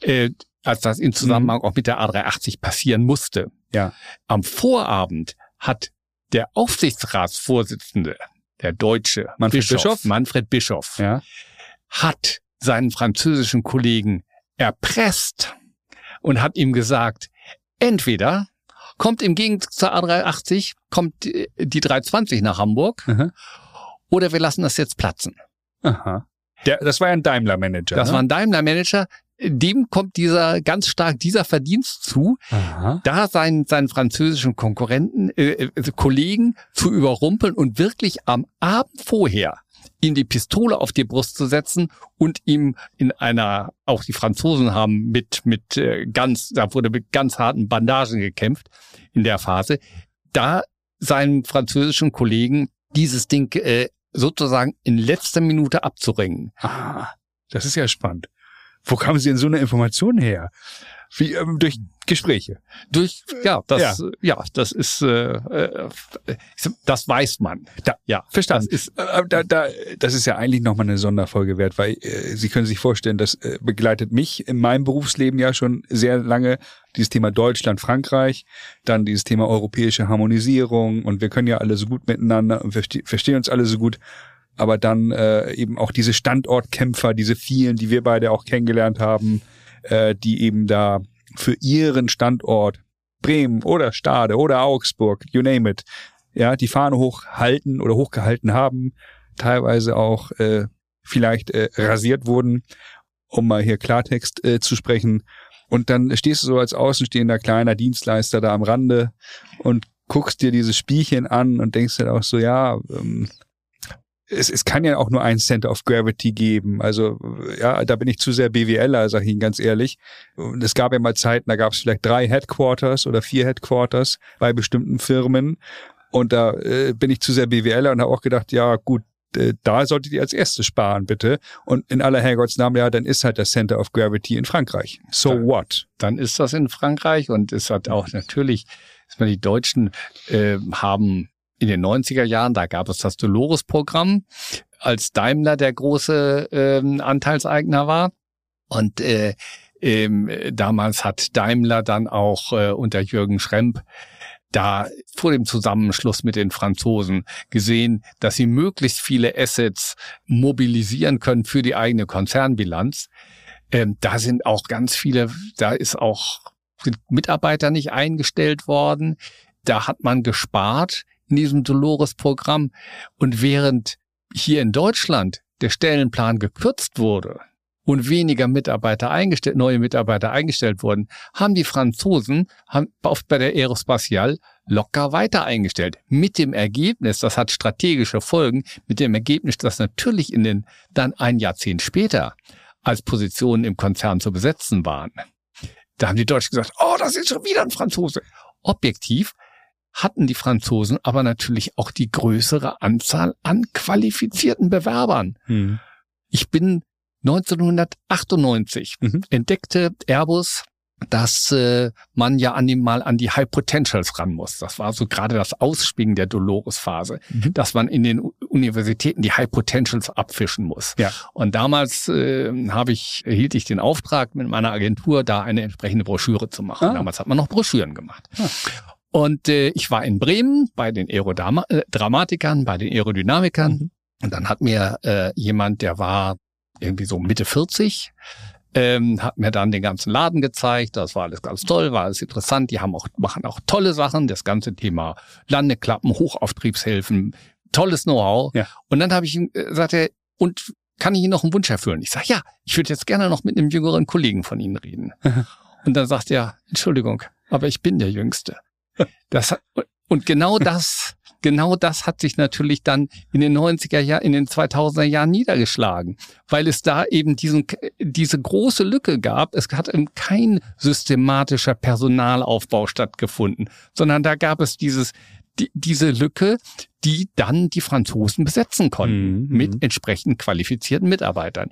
B: äh, als das in Zusammenhang mhm. auch mit der A380 passieren musste
A: ja
B: am Vorabend hat der Aufsichtsratsvorsitzende der Deutsche
A: Manfred Bischof, Bischof
B: Manfred Bischof
A: ja.
B: hat seinen französischen Kollegen erpresst und hat ihm gesagt, entweder kommt im Gegensatz zur A380, kommt die 320 nach Hamburg
A: Aha.
B: oder wir lassen das jetzt platzen.
A: Aha. Der, das war ja ein Daimler-Manager.
B: Das
A: ne?
B: war ein Daimler-Manager. Dem kommt dieser ganz stark dieser Verdienst zu,
A: Aha.
B: da seinen, seinen französischen Konkurrenten, äh, äh Kollegen zu überrumpeln und wirklich am Abend vorher ihm die Pistole auf die Brust zu setzen und ihm in einer, auch die Franzosen haben mit, mit äh, ganz, da wurde mit ganz harten Bandagen gekämpft in der Phase, da seinen französischen Kollegen dieses Ding äh, sozusagen in letzter Minute abzuringen.
A: Ah, das ist ja spannend. Wo kamen Sie denn so eine Information her? Wie, ähm, durch Gespräche.
B: Durch, ja, das, ja, ja das ist, äh, äh, das weiß man.
A: Da, ja, verstanden. Das ist, äh, da, da, das ist ja eigentlich nochmal eine Sonderfolge wert, weil äh, Sie können sich vorstellen, das äh, begleitet mich in meinem Berufsleben ja schon sehr lange. Dieses Thema Deutschland, Frankreich, dann dieses Thema europäische Harmonisierung und wir können ja alle so gut miteinander und verste verstehen uns alle so gut aber dann äh, eben auch diese Standortkämpfer, diese vielen, die wir beide auch kennengelernt haben, äh, die eben da für ihren Standort Bremen oder Stade oder Augsburg, you name it, ja, die Fahne hochhalten oder hochgehalten haben, teilweise auch äh, vielleicht äh, rasiert wurden, um mal hier Klartext äh, zu sprechen. Und dann stehst du so als außenstehender kleiner Dienstleister da am Rande und guckst dir dieses Spielchen an und denkst dann auch so, ja, ähm, es, es kann ja auch nur ein Center of Gravity geben. Also ja, da bin ich zu sehr BWLer, sag ich Ihnen ganz ehrlich. Und es gab ja mal Zeiten, da gab es vielleicht drei Headquarters oder vier Headquarters bei bestimmten Firmen. Und da äh, bin ich zu sehr BWLer und habe auch gedacht, ja gut, äh, da solltet ihr als erstes sparen, bitte. Und in aller Herrgottsnamen, ja, dann ist halt das Center of Gravity in Frankreich. So
B: dann,
A: what?
B: Dann ist das in Frankreich und es hat auch natürlich, dass man die Deutschen äh, haben in den 90er Jahren, da gab es das Dolores-Programm, als Daimler der große ähm, Anteilseigner war. Und äh, ähm, damals hat Daimler dann auch äh, unter Jürgen Schremp da vor dem Zusammenschluss mit den Franzosen gesehen, dass sie möglichst viele Assets mobilisieren können für die eigene Konzernbilanz. Ähm, da sind auch ganz viele, da ist auch Mitarbeiter nicht eingestellt worden. Da hat man gespart in diesem Dolores-Programm. Und während hier in Deutschland der Stellenplan gekürzt wurde, und weniger Mitarbeiter eingestellt, neue Mitarbeiter eingestellt wurden, haben die Franzosen haben oft bei der Aerospatial locker weiter eingestellt. Mit dem Ergebnis, das hat strategische Folgen, mit dem Ergebnis, dass natürlich in den, dann ein Jahrzehnt später als Positionen im Konzern zu besetzen waren. Da haben die Deutschen gesagt, oh, das ist schon wieder ein Franzose. Objektiv hatten die Franzosen aber natürlich auch die größere Anzahl an qualifizierten Bewerbern. Hm. Ich bin 1998 mhm. entdeckte Airbus dass äh, man ja an dem mal an die High Potentials ran muss. Das war so gerade das Ausspringen der Dolores-Phase, mhm. dass man in den Universitäten die High Potentials abfischen muss. Ja. Und damals äh, habe ich erhielt ich den Auftrag mit meiner Agentur, da eine entsprechende Broschüre zu machen. Ah. Damals hat man noch Broschüren gemacht. Ah. Und äh, ich war in Bremen bei den Aerodramatikern, bei den Aerodynamikern. Mhm. Und dann hat mir äh, jemand, der war irgendwie so Mitte 40, ähm, hat mir dann den ganzen Laden gezeigt. Das war alles ganz toll, war alles interessant. Die haben auch, machen auch tolle Sachen. Das ganze Thema Landeklappen, Hochauftriebshilfen, tolles Know-how. Ja. Und dann habe ich ihm äh, gesagt, er, und kann ich Ihnen noch einen Wunsch erfüllen? Ich sage, ja, ich würde jetzt gerne noch mit einem jüngeren Kollegen von Ihnen reden. und dann sagt er, Entschuldigung, aber ich bin der Jüngste. Das, und genau das genau das hat sich natürlich dann in den 90er Jahren, in den 2000er Jahren niedergeschlagen, weil es da eben diesen, diese große Lücke gab. Es hat eben kein systematischer Personalaufbau stattgefunden, sondern da gab es dieses, die, diese Lücke, die dann die Franzosen besetzen konnten mhm. mit entsprechend qualifizierten Mitarbeitern.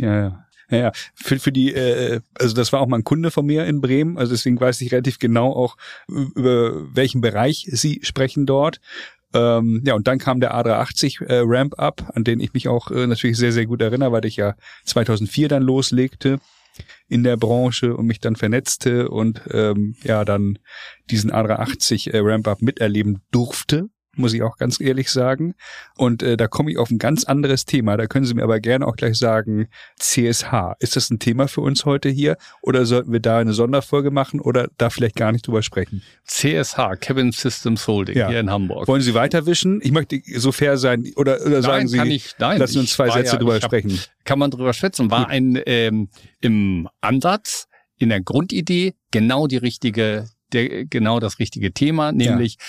A: Ja, ja. Ja, ja. Für, für die, äh, also das war auch mal ein Kunde von mir in Bremen, also deswegen weiß ich relativ genau auch, über welchen Bereich sie sprechen dort. Ähm, ja, und dann kam der A380 äh, Ramp Up, an den ich mich auch äh, natürlich sehr, sehr gut erinnere, weil ich ja 2004 dann loslegte in der Branche und mich dann vernetzte und ähm, ja dann diesen A380 äh, Ramp Up miterleben durfte muss ich auch ganz ehrlich sagen. Und äh, da komme ich auf ein ganz anderes Thema. Da können Sie mir aber gerne auch gleich sagen, CSH. Ist das ein Thema für uns heute hier? Oder sollten wir da eine Sonderfolge machen oder da vielleicht gar nicht drüber sprechen?
B: CSH, Cabin Systems Holding ja. hier in Hamburg.
A: Wollen Sie weiterwischen? Ich möchte so fair sein. Oder, oder nein, sagen Sie,
B: ich, nein,
A: lassen uns zwei Sätze ja, drüber sprechen.
B: Hab, kann man drüber schwätzen. War ein ähm, im Ansatz, in der Grundidee genau die richtige der, genau das richtige Thema, nämlich ja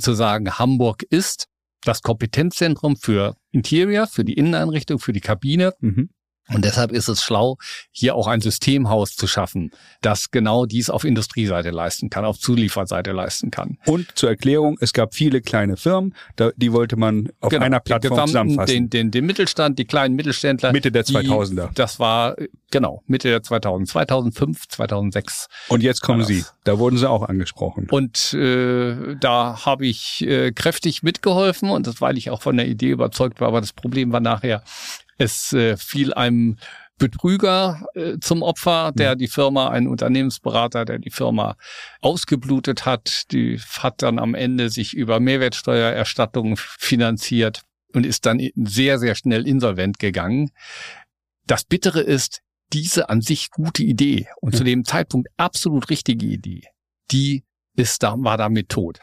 B: zu sagen, Hamburg ist das Kompetenzzentrum für Interior, für die Inneneinrichtung, für die Kabine. Mhm. Und deshalb ist es schlau, hier auch ein Systemhaus zu schaffen, das genau dies auf Industrieseite leisten kann, auf Zulieferseite leisten kann.
A: Und zur Erklärung, es gab viele kleine Firmen, die wollte man auf genau, einer Plattform zusammenfassen.
B: Den, den, den Mittelstand, die kleinen Mittelständler.
A: Mitte der 2000er.
B: Die, das war, genau, Mitte der 2000, 2005, 2006.
A: Und jetzt kommen Sie, da wurden Sie auch angesprochen.
B: Und äh, da habe ich äh, kräftig mitgeholfen und das, weil ich auch von der Idee überzeugt war, aber das Problem war nachher, es äh, fiel einem Betrüger äh, zum Opfer, der mhm. die Firma, ein Unternehmensberater, der die Firma ausgeblutet hat. Die hat dann am Ende sich über Mehrwertsteuererstattungen finanziert und ist dann sehr, sehr schnell insolvent gegangen. Das Bittere ist, diese an sich gute Idee und mhm. zu dem Zeitpunkt absolut richtige Idee, die ist da, war damit tot.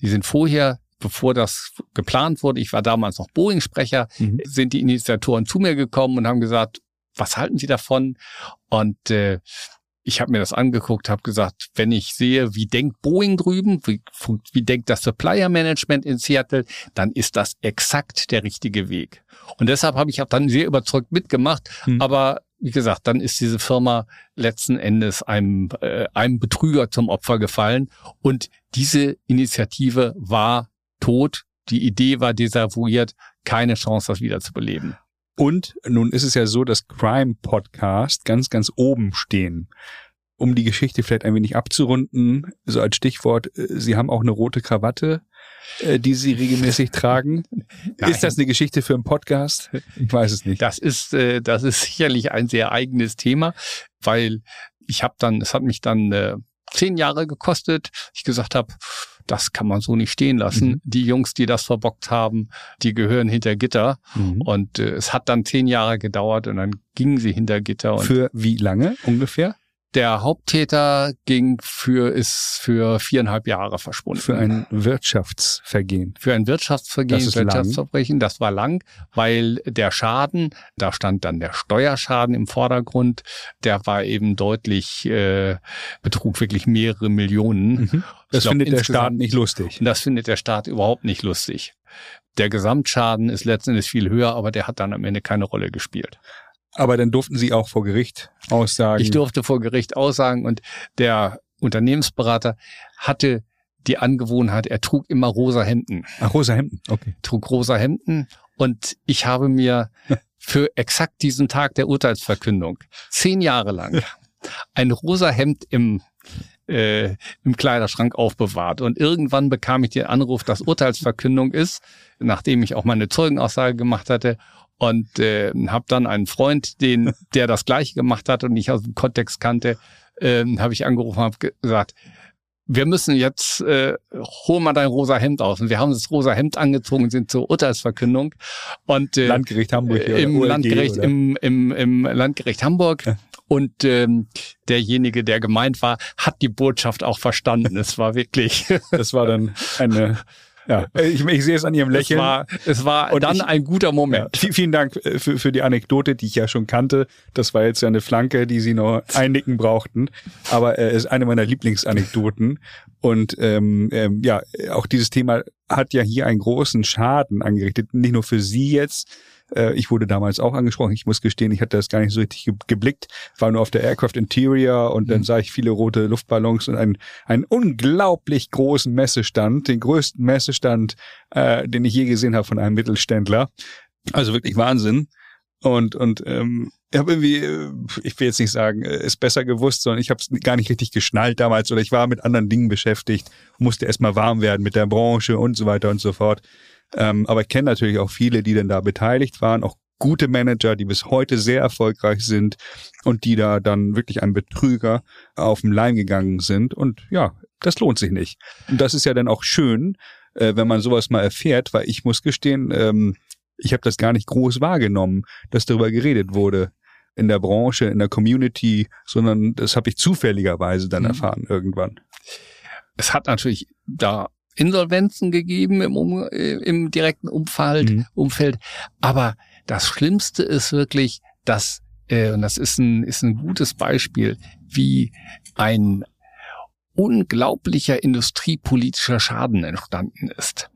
B: Die sind vorher bevor das geplant wurde, ich war damals noch Boeing-Sprecher, mhm. sind die Initiatoren zu mir gekommen und haben gesagt, was halten Sie davon? Und äh, ich habe mir das angeguckt, habe gesagt, wenn ich sehe, wie denkt Boeing drüben, wie, wie denkt das Supplier Management in Seattle, dann ist das exakt der richtige Weg. Und deshalb habe ich auch dann sehr überzeugt mitgemacht. Mhm. Aber wie gesagt, dann ist diese Firma letzten Endes einem, äh, einem Betrüger zum Opfer gefallen. Und diese Initiative war tot. Die Idee war desavouiert. Keine Chance, das wieder zu beleben.
A: Und nun ist es ja so, dass Crime Podcast ganz, ganz oben stehen. um die Geschichte vielleicht ein wenig abzurunden, so als Stichwort, äh, Sie haben auch eine rote Krawatte, äh, die Sie regelmäßig tragen. Nein. Ist das eine Geschichte für einen Podcast?
B: Ich weiß es nicht. Das ist, äh, das ist sicherlich ein sehr eigenes Thema, weil ich habe dann, es hat mich dann äh, zehn Jahre gekostet. Ich gesagt habe, das kann man so nicht stehen lassen. Mhm. Die Jungs, die das verbockt haben, die gehören hinter Gitter. Mhm. Und äh, es hat dann zehn Jahre gedauert und dann gingen sie hinter Gitter.
A: Für wie lange ungefähr?
B: Der Haupttäter ging für, ist für viereinhalb Jahre verschwunden.
A: Für ein Wirtschaftsvergehen.
B: Für ein Wirtschaftsvergehen, das Wirtschaftsverbrechen. Lang. Das war lang, weil der Schaden, da stand dann der Steuerschaden im Vordergrund, der war eben deutlich, äh, betrug wirklich mehrere Millionen.
A: Mhm. Das glaub, findet der Staat nicht lustig.
B: Das findet der Staat überhaupt nicht lustig. Der Gesamtschaden ist letztendlich viel höher, aber der hat dann am Ende keine Rolle gespielt.
A: Aber dann durften Sie auch vor Gericht aussagen.
B: Ich durfte vor Gericht aussagen und der Unternehmensberater hatte die Angewohnheit, er trug immer rosa Hemden.
A: Ach, rosa Hemden, okay.
B: Trug rosa Hemden und ich habe mir für exakt diesen Tag der Urteilsverkündung zehn Jahre lang ein rosa Hemd im äh, im Kleiderschrank aufbewahrt. Und irgendwann bekam ich den Anruf, dass Urteilsverkündung ist, nachdem ich auch meine Zeugenaussage gemacht hatte und äh, habe dann einen Freund, den der das gleiche gemacht hat und ich aus dem Kontext kannte, äh, habe ich angerufen und habe gesagt, wir müssen jetzt, äh, hol mal dein rosa Hemd aus. Und wir haben das rosa Hemd angezogen, sind zur Urteilsverkündung. Und
A: äh, Landgericht Hamburg
B: äh, im OLG, Landgericht im, im, im Landgericht Hamburg. Ja. Und ähm, derjenige, der gemeint war, hat die Botschaft auch verstanden. Es war wirklich.
A: das war dann eine ja, ich, ich sehe es an Ihrem Lächeln.
B: Es war, es war und dann ich, ein guter Moment.
A: Ja, vielen Dank äh, für, für die Anekdote, die ich ja schon kannte. Das war jetzt ja eine Flanke, die Sie noch einnicken brauchten. Aber es äh, ist eine meiner Lieblingsanekdoten. Und ähm, ähm, ja, auch dieses Thema hat ja hier einen großen Schaden angerichtet. Nicht nur für Sie jetzt, äh, ich wurde damals auch angesprochen. Ich muss gestehen, ich hatte das gar nicht so richtig geblickt. War nur auf der Aircraft Interior und dann mhm. sah ich viele rote Luftballons und einen, einen unglaublich großen Messestand, den größten Messestand, äh, den ich je gesehen habe von einem Mittelständler. Also wirklich Wahnsinn. Und, und ähm, ich habe irgendwie, äh, ich will jetzt nicht sagen, äh, es besser gewusst, sondern ich habe es gar nicht richtig geschnallt damals oder ich war mit anderen Dingen beschäftigt, musste erstmal warm werden mit der Branche und so weiter und so fort. Ähm, aber ich kenne natürlich auch viele, die dann da beteiligt waren, auch gute Manager, die bis heute sehr erfolgreich sind und die da dann wirklich einem Betrüger auf den Leim gegangen sind. Und ja, das lohnt sich nicht. Und das ist ja dann auch schön, äh, wenn man sowas mal erfährt, weil ich muss gestehen, ähm, ich habe das gar nicht groß wahrgenommen, dass darüber geredet wurde in der Branche, in der Community, sondern das habe ich zufälligerweise dann mhm. erfahren irgendwann.
B: Es hat natürlich da Insolvenzen gegeben im, um, äh, im direkten Umfeld, mhm. Umfeld. Aber das Schlimmste ist wirklich, dass, äh, und das ist ein, ist ein gutes Beispiel, wie ein unglaublicher industriepolitischer Schaden entstanden ist.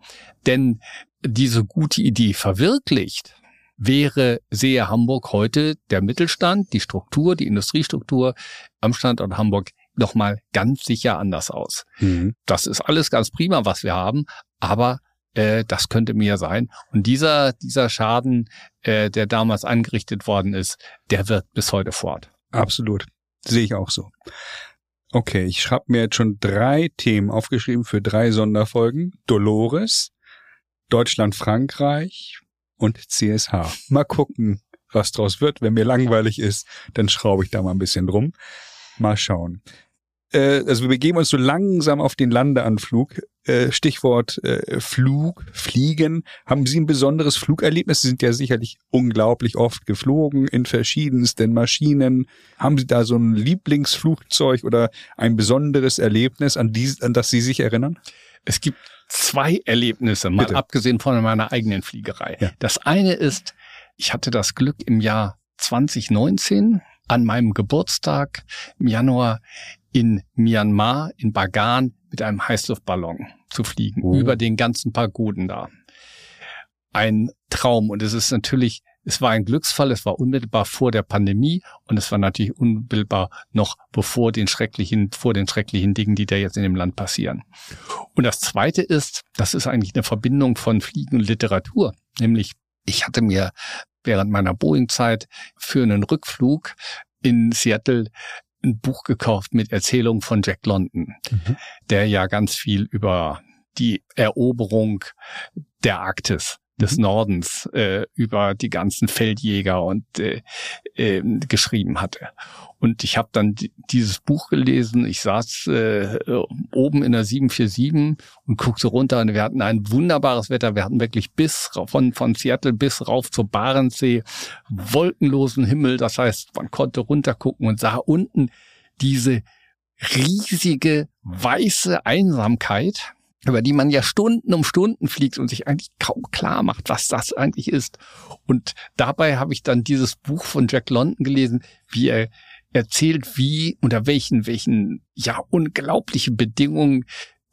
B: Denn diese gute Idee verwirklicht, wäre, sehe Hamburg heute der Mittelstand, die Struktur, die Industriestruktur am Standort Hamburg nochmal ganz sicher anders aus. Mhm. Das ist alles ganz prima, was wir haben, aber äh, das könnte mehr sein. Und dieser, dieser Schaden, äh, der damals angerichtet worden ist, der wird bis heute fort.
A: Absolut. Sehe ich auch so. Okay, ich habe mir jetzt schon drei Themen aufgeschrieben für drei Sonderfolgen. Dolores, Deutschland, Frankreich und CSH. Mal gucken, was draus wird. Wenn mir langweilig ist, dann schraube ich da mal ein bisschen drum. Mal schauen äh, also wir begeben uns so langsam auf den Landeanflug. Äh, Stichwort äh, Flug, Fliegen. Haben Sie ein besonderes Flugerlebnis? Sie sind ja sicherlich unglaublich oft geflogen in verschiedensten Maschinen. Haben Sie da so ein Lieblingsflugzeug oder ein besonderes Erlebnis, an, die, an das Sie sich erinnern?
B: Es gibt zwei Erlebnisse, mal Bitte. abgesehen von meiner eigenen Fliegerei. Ja. Das eine ist, ich hatte das Glück im Jahr 2019 an meinem Geburtstag im Januar in Myanmar, in Bagan, mit einem Heißluftballon zu fliegen, oh. über den ganzen Pagoden da. Ein Traum. Und es ist natürlich, es war ein Glücksfall, es war unmittelbar vor der Pandemie und es war natürlich unmittelbar noch bevor den schrecklichen, vor den schrecklichen Dingen, die da jetzt in dem Land passieren. Und das zweite ist, das ist eigentlich eine Verbindung von Fliegen und Literatur. Nämlich, ich hatte mir während meiner Boeing-Zeit für einen Rückflug in Seattle ein Buch gekauft mit Erzählungen von Jack London, mhm. der ja ganz viel über die Eroberung der Arktis des mhm. Nordens äh, über die ganzen Feldjäger und äh, äh, geschrieben hatte. Und ich habe dann dieses Buch gelesen. Ich saß äh, oben in der 747 und guckte runter und wir hatten ein wunderbares Wetter. Wir hatten wirklich bis von, von Seattle bis rauf zur Barentssee wolkenlosen Himmel. Das heißt, man konnte runtergucken und sah unten diese riesige weiße Einsamkeit über die man ja Stunden um Stunden fliegt und sich eigentlich kaum klar macht, was das eigentlich ist. Und dabei habe ich dann dieses Buch von Jack London gelesen, wie er erzählt, wie, unter welchen, welchen, ja, unglaubliche Bedingungen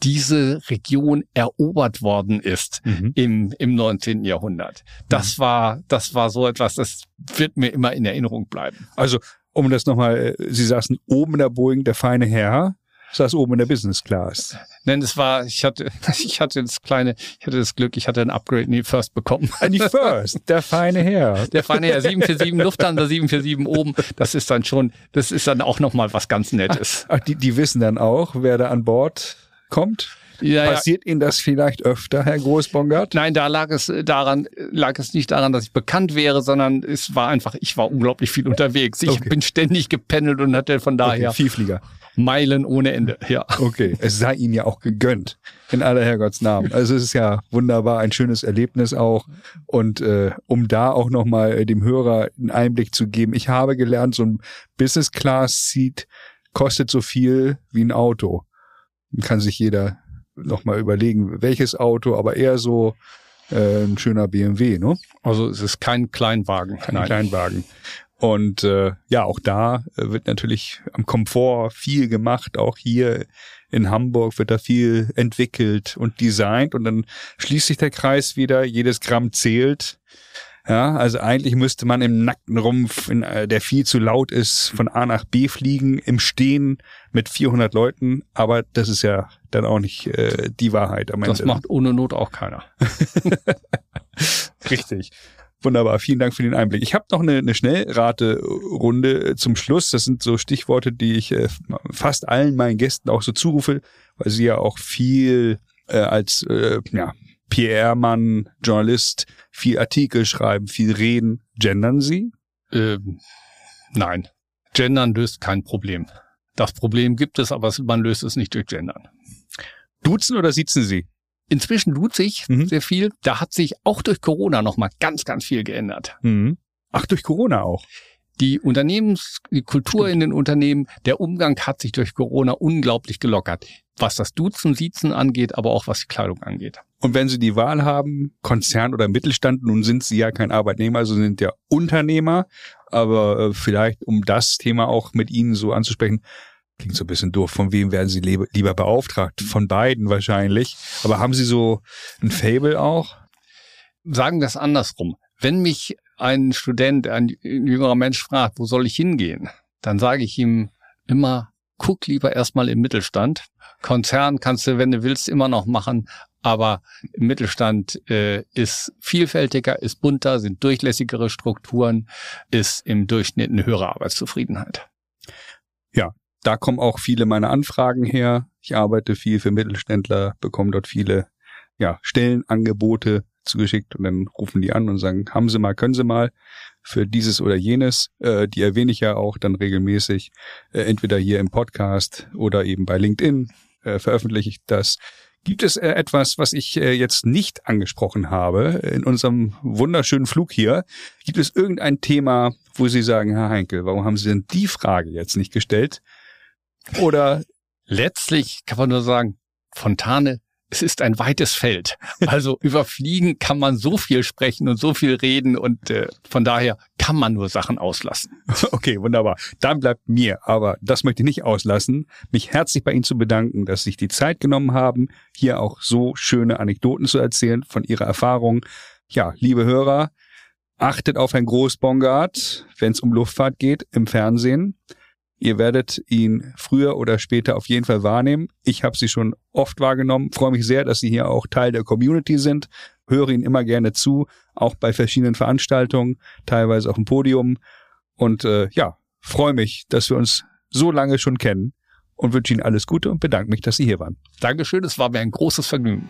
B: diese Region erobert worden ist mhm. im, im 19. Jahrhundert. Das mhm. war, das war so etwas, das wird mir immer in Erinnerung bleiben.
A: Also, um das nochmal, äh, Sie saßen oben in der Boeing, der feine Herr, saß oben in der Business Class.
B: Nein, das war, ich hatte, ich hatte das kleine, ich hatte das Glück, ich hatte ein Upgrade in die First bekommen.
A: In die First, der feine Herr.
B: Der feine Herr, 747 Lufthansa, 747 oben, das ist dann schon, das ist dann auch nochmal was ganz Nettes.
A: Ach, die, die wissen dann auch, wer da an Bord kommt? Ja, Passiert ja. Ihnen das vielleicht öfter, Herr Großbongard?
B: Nein, da lag es daran, lag es nicht daran, dass ich bekannt wäre, sondern es war einfach, ich war unglaublich viel unterwegs. Ich okay. bin ständig gependelt und hatte von daher
A: okay, Vielflieger.
B: Meilen ohne Ende, ja.
A: Okay, es sei Ihnen ja auch gegönnt, in aller Herrgottsnamen. Also es ist ja wunderbar, ein schönes Erlebnis auch. Und äh, um da auch nochmal äh, dem Hörer einen Einblick zu geben, ich habe gelernt, so ein Business Class Seat kostet so viel wie ein Auto. Kann sich jeder nochmal überlegen, welches Auto, aber eher so äh, ein schöner BMW, ne?
B: Also es ist kein Kleinwagen.
A: Kein Nein. Kleinwagen. Und äh, ja, auch da äh, wird natürlich am Komfort viel gemacht. Auch hier in Hamburg wird da viel entwickelt und designt. Und dann schließt sich der Kreis wieder. Jedes Gramm zählt. Ja, also eigentlich müsste man im nackten Rumpf, in, äh, der viel zu laut ist, von A nach B fliegen, im Stehen mit 400 Leuten. Aber das ist ja dann auch nicht äh, die Wahrheit
B: am Ende. Das macht ohne Not auch keiner.
A: Richtig. Wunderbar, vielen Dank für den Einblick. Ich habe noch eine, eine Schnellrate-Runde zum Schluss. Das sind so Stichworte, die ich äh, fast allen meinen Gästen auch so zurufe, weil sie ja auch viel äh, als äh, ja, PR-Mann, Journalist, viel Artikel schreiben, viel reden. Gendern Sie?
B: Ähm, nein. Gendern löst kein Problem. Das Problem gibt es, aber man löst es nicht durch Gendern.
A: Duzen oder sitzen Sie?
B: Inzwischen tut sich mhm. sehr viel. Da hat sich auch durch Corona nochmal ganz, ganz viel geändert.
A: Mhm. Ach, durch Corona auch.
B: Die Unternehmens, die Kultur Stimmt. in den Unternehmen, der Umgang hat sich durch Corona unglaublich gelockert. Was das Duzen, Siezen angeht, aber auch was die Kleidung angeht.
A: Und wenn Sie die Wahl haben, Konzern oder Mittelstand, nun sind Sie ja kein Arbeitnehmer, also sind ja Unternehmer, aber äh, vielleicht um das Thema auch mit Ihnen so anzusprechen, Klingt so ein bisschen doof. Von wem werden Sie lieber beauftragt? Von beiden wahrscheinlich. Aber haben Sie so ein Fable auch?
B: Sagen wir es andersrum. Wenn mich ein Student, ein jüngerer Mensch fragt, wo soll ich hingehen? Dann sage ich ihm immer, guck lieber erstmal im Mittelstand. Konzern kannst du, wenn du willst, immer noch machen. Aber im Mittelstand äh, ist vielfältiger, ist bunter, sind durchlässigere Strukturen, ist im Durchschnitt eine höhere Arbeitszufriedenheit.
A: Ja, da kommen auch viele meiner Anfragen her. Ich arbeite viel für Mittelständler, bekomme dort viele ja, Stellenangebote zugeschickt und dann rufen die an und sagen, haben Sie mal, können Sie mal für dieses oder jenes. Äh, die erwähne ich ja auch dann regelmäßig, äh, entweder hier im Podcast oder eben bei LinkedIn äh, veröffentliche ich das. Gibt es äh, etwas, was ich äh, jetzt nicht angesprochen habe in unserem wunderschönen Flug hier? Gibt es irgendein Thema, wo Sie sagen, Herr Heinkel, warum haben Sie denn die Frage jetzt nicht gestellt?
B: Oder letztlich kann man nur sagen, Fontane, es ist ein weites Feld. Also über Fliegen kann man so viel sprechen und so viel reden und äh, von daher kann man nur Sachen auslassen.
A: Okay, wunderbar. Dann bleibt mir, aber das möchte ich nicht auslassen, mich herzlich bei Ihnen zu bedanken, dass Sie sich die Zeit genommen haben, hier auch so schöne Anekdoten zu erzählen von Ihrer Erfahrung. Ja, liebe Hörer, achtet auf Herrn Großbongard, wenn es um Luftfahrt geht im Fernsehen. Ihr werdet ihn früher oder später auf jeden Fall wahrnehmen. Ich habe sie schon oft wahrgenommen. Freue mich sehr, dass Sie hier auch Teil der Community sind. Höre Ihnen immer gerne zu, auch bei verschiedenen Veranstaltungen, teilweise auf dem Podium. Und äh, ja, freue mich, dass wir uns so lange schon kennen und wünsche Ihnen alles Gute und bedanke mich, dass Sie hier waren.
B: Dankeschön, es war mir ein großes Vergnügen.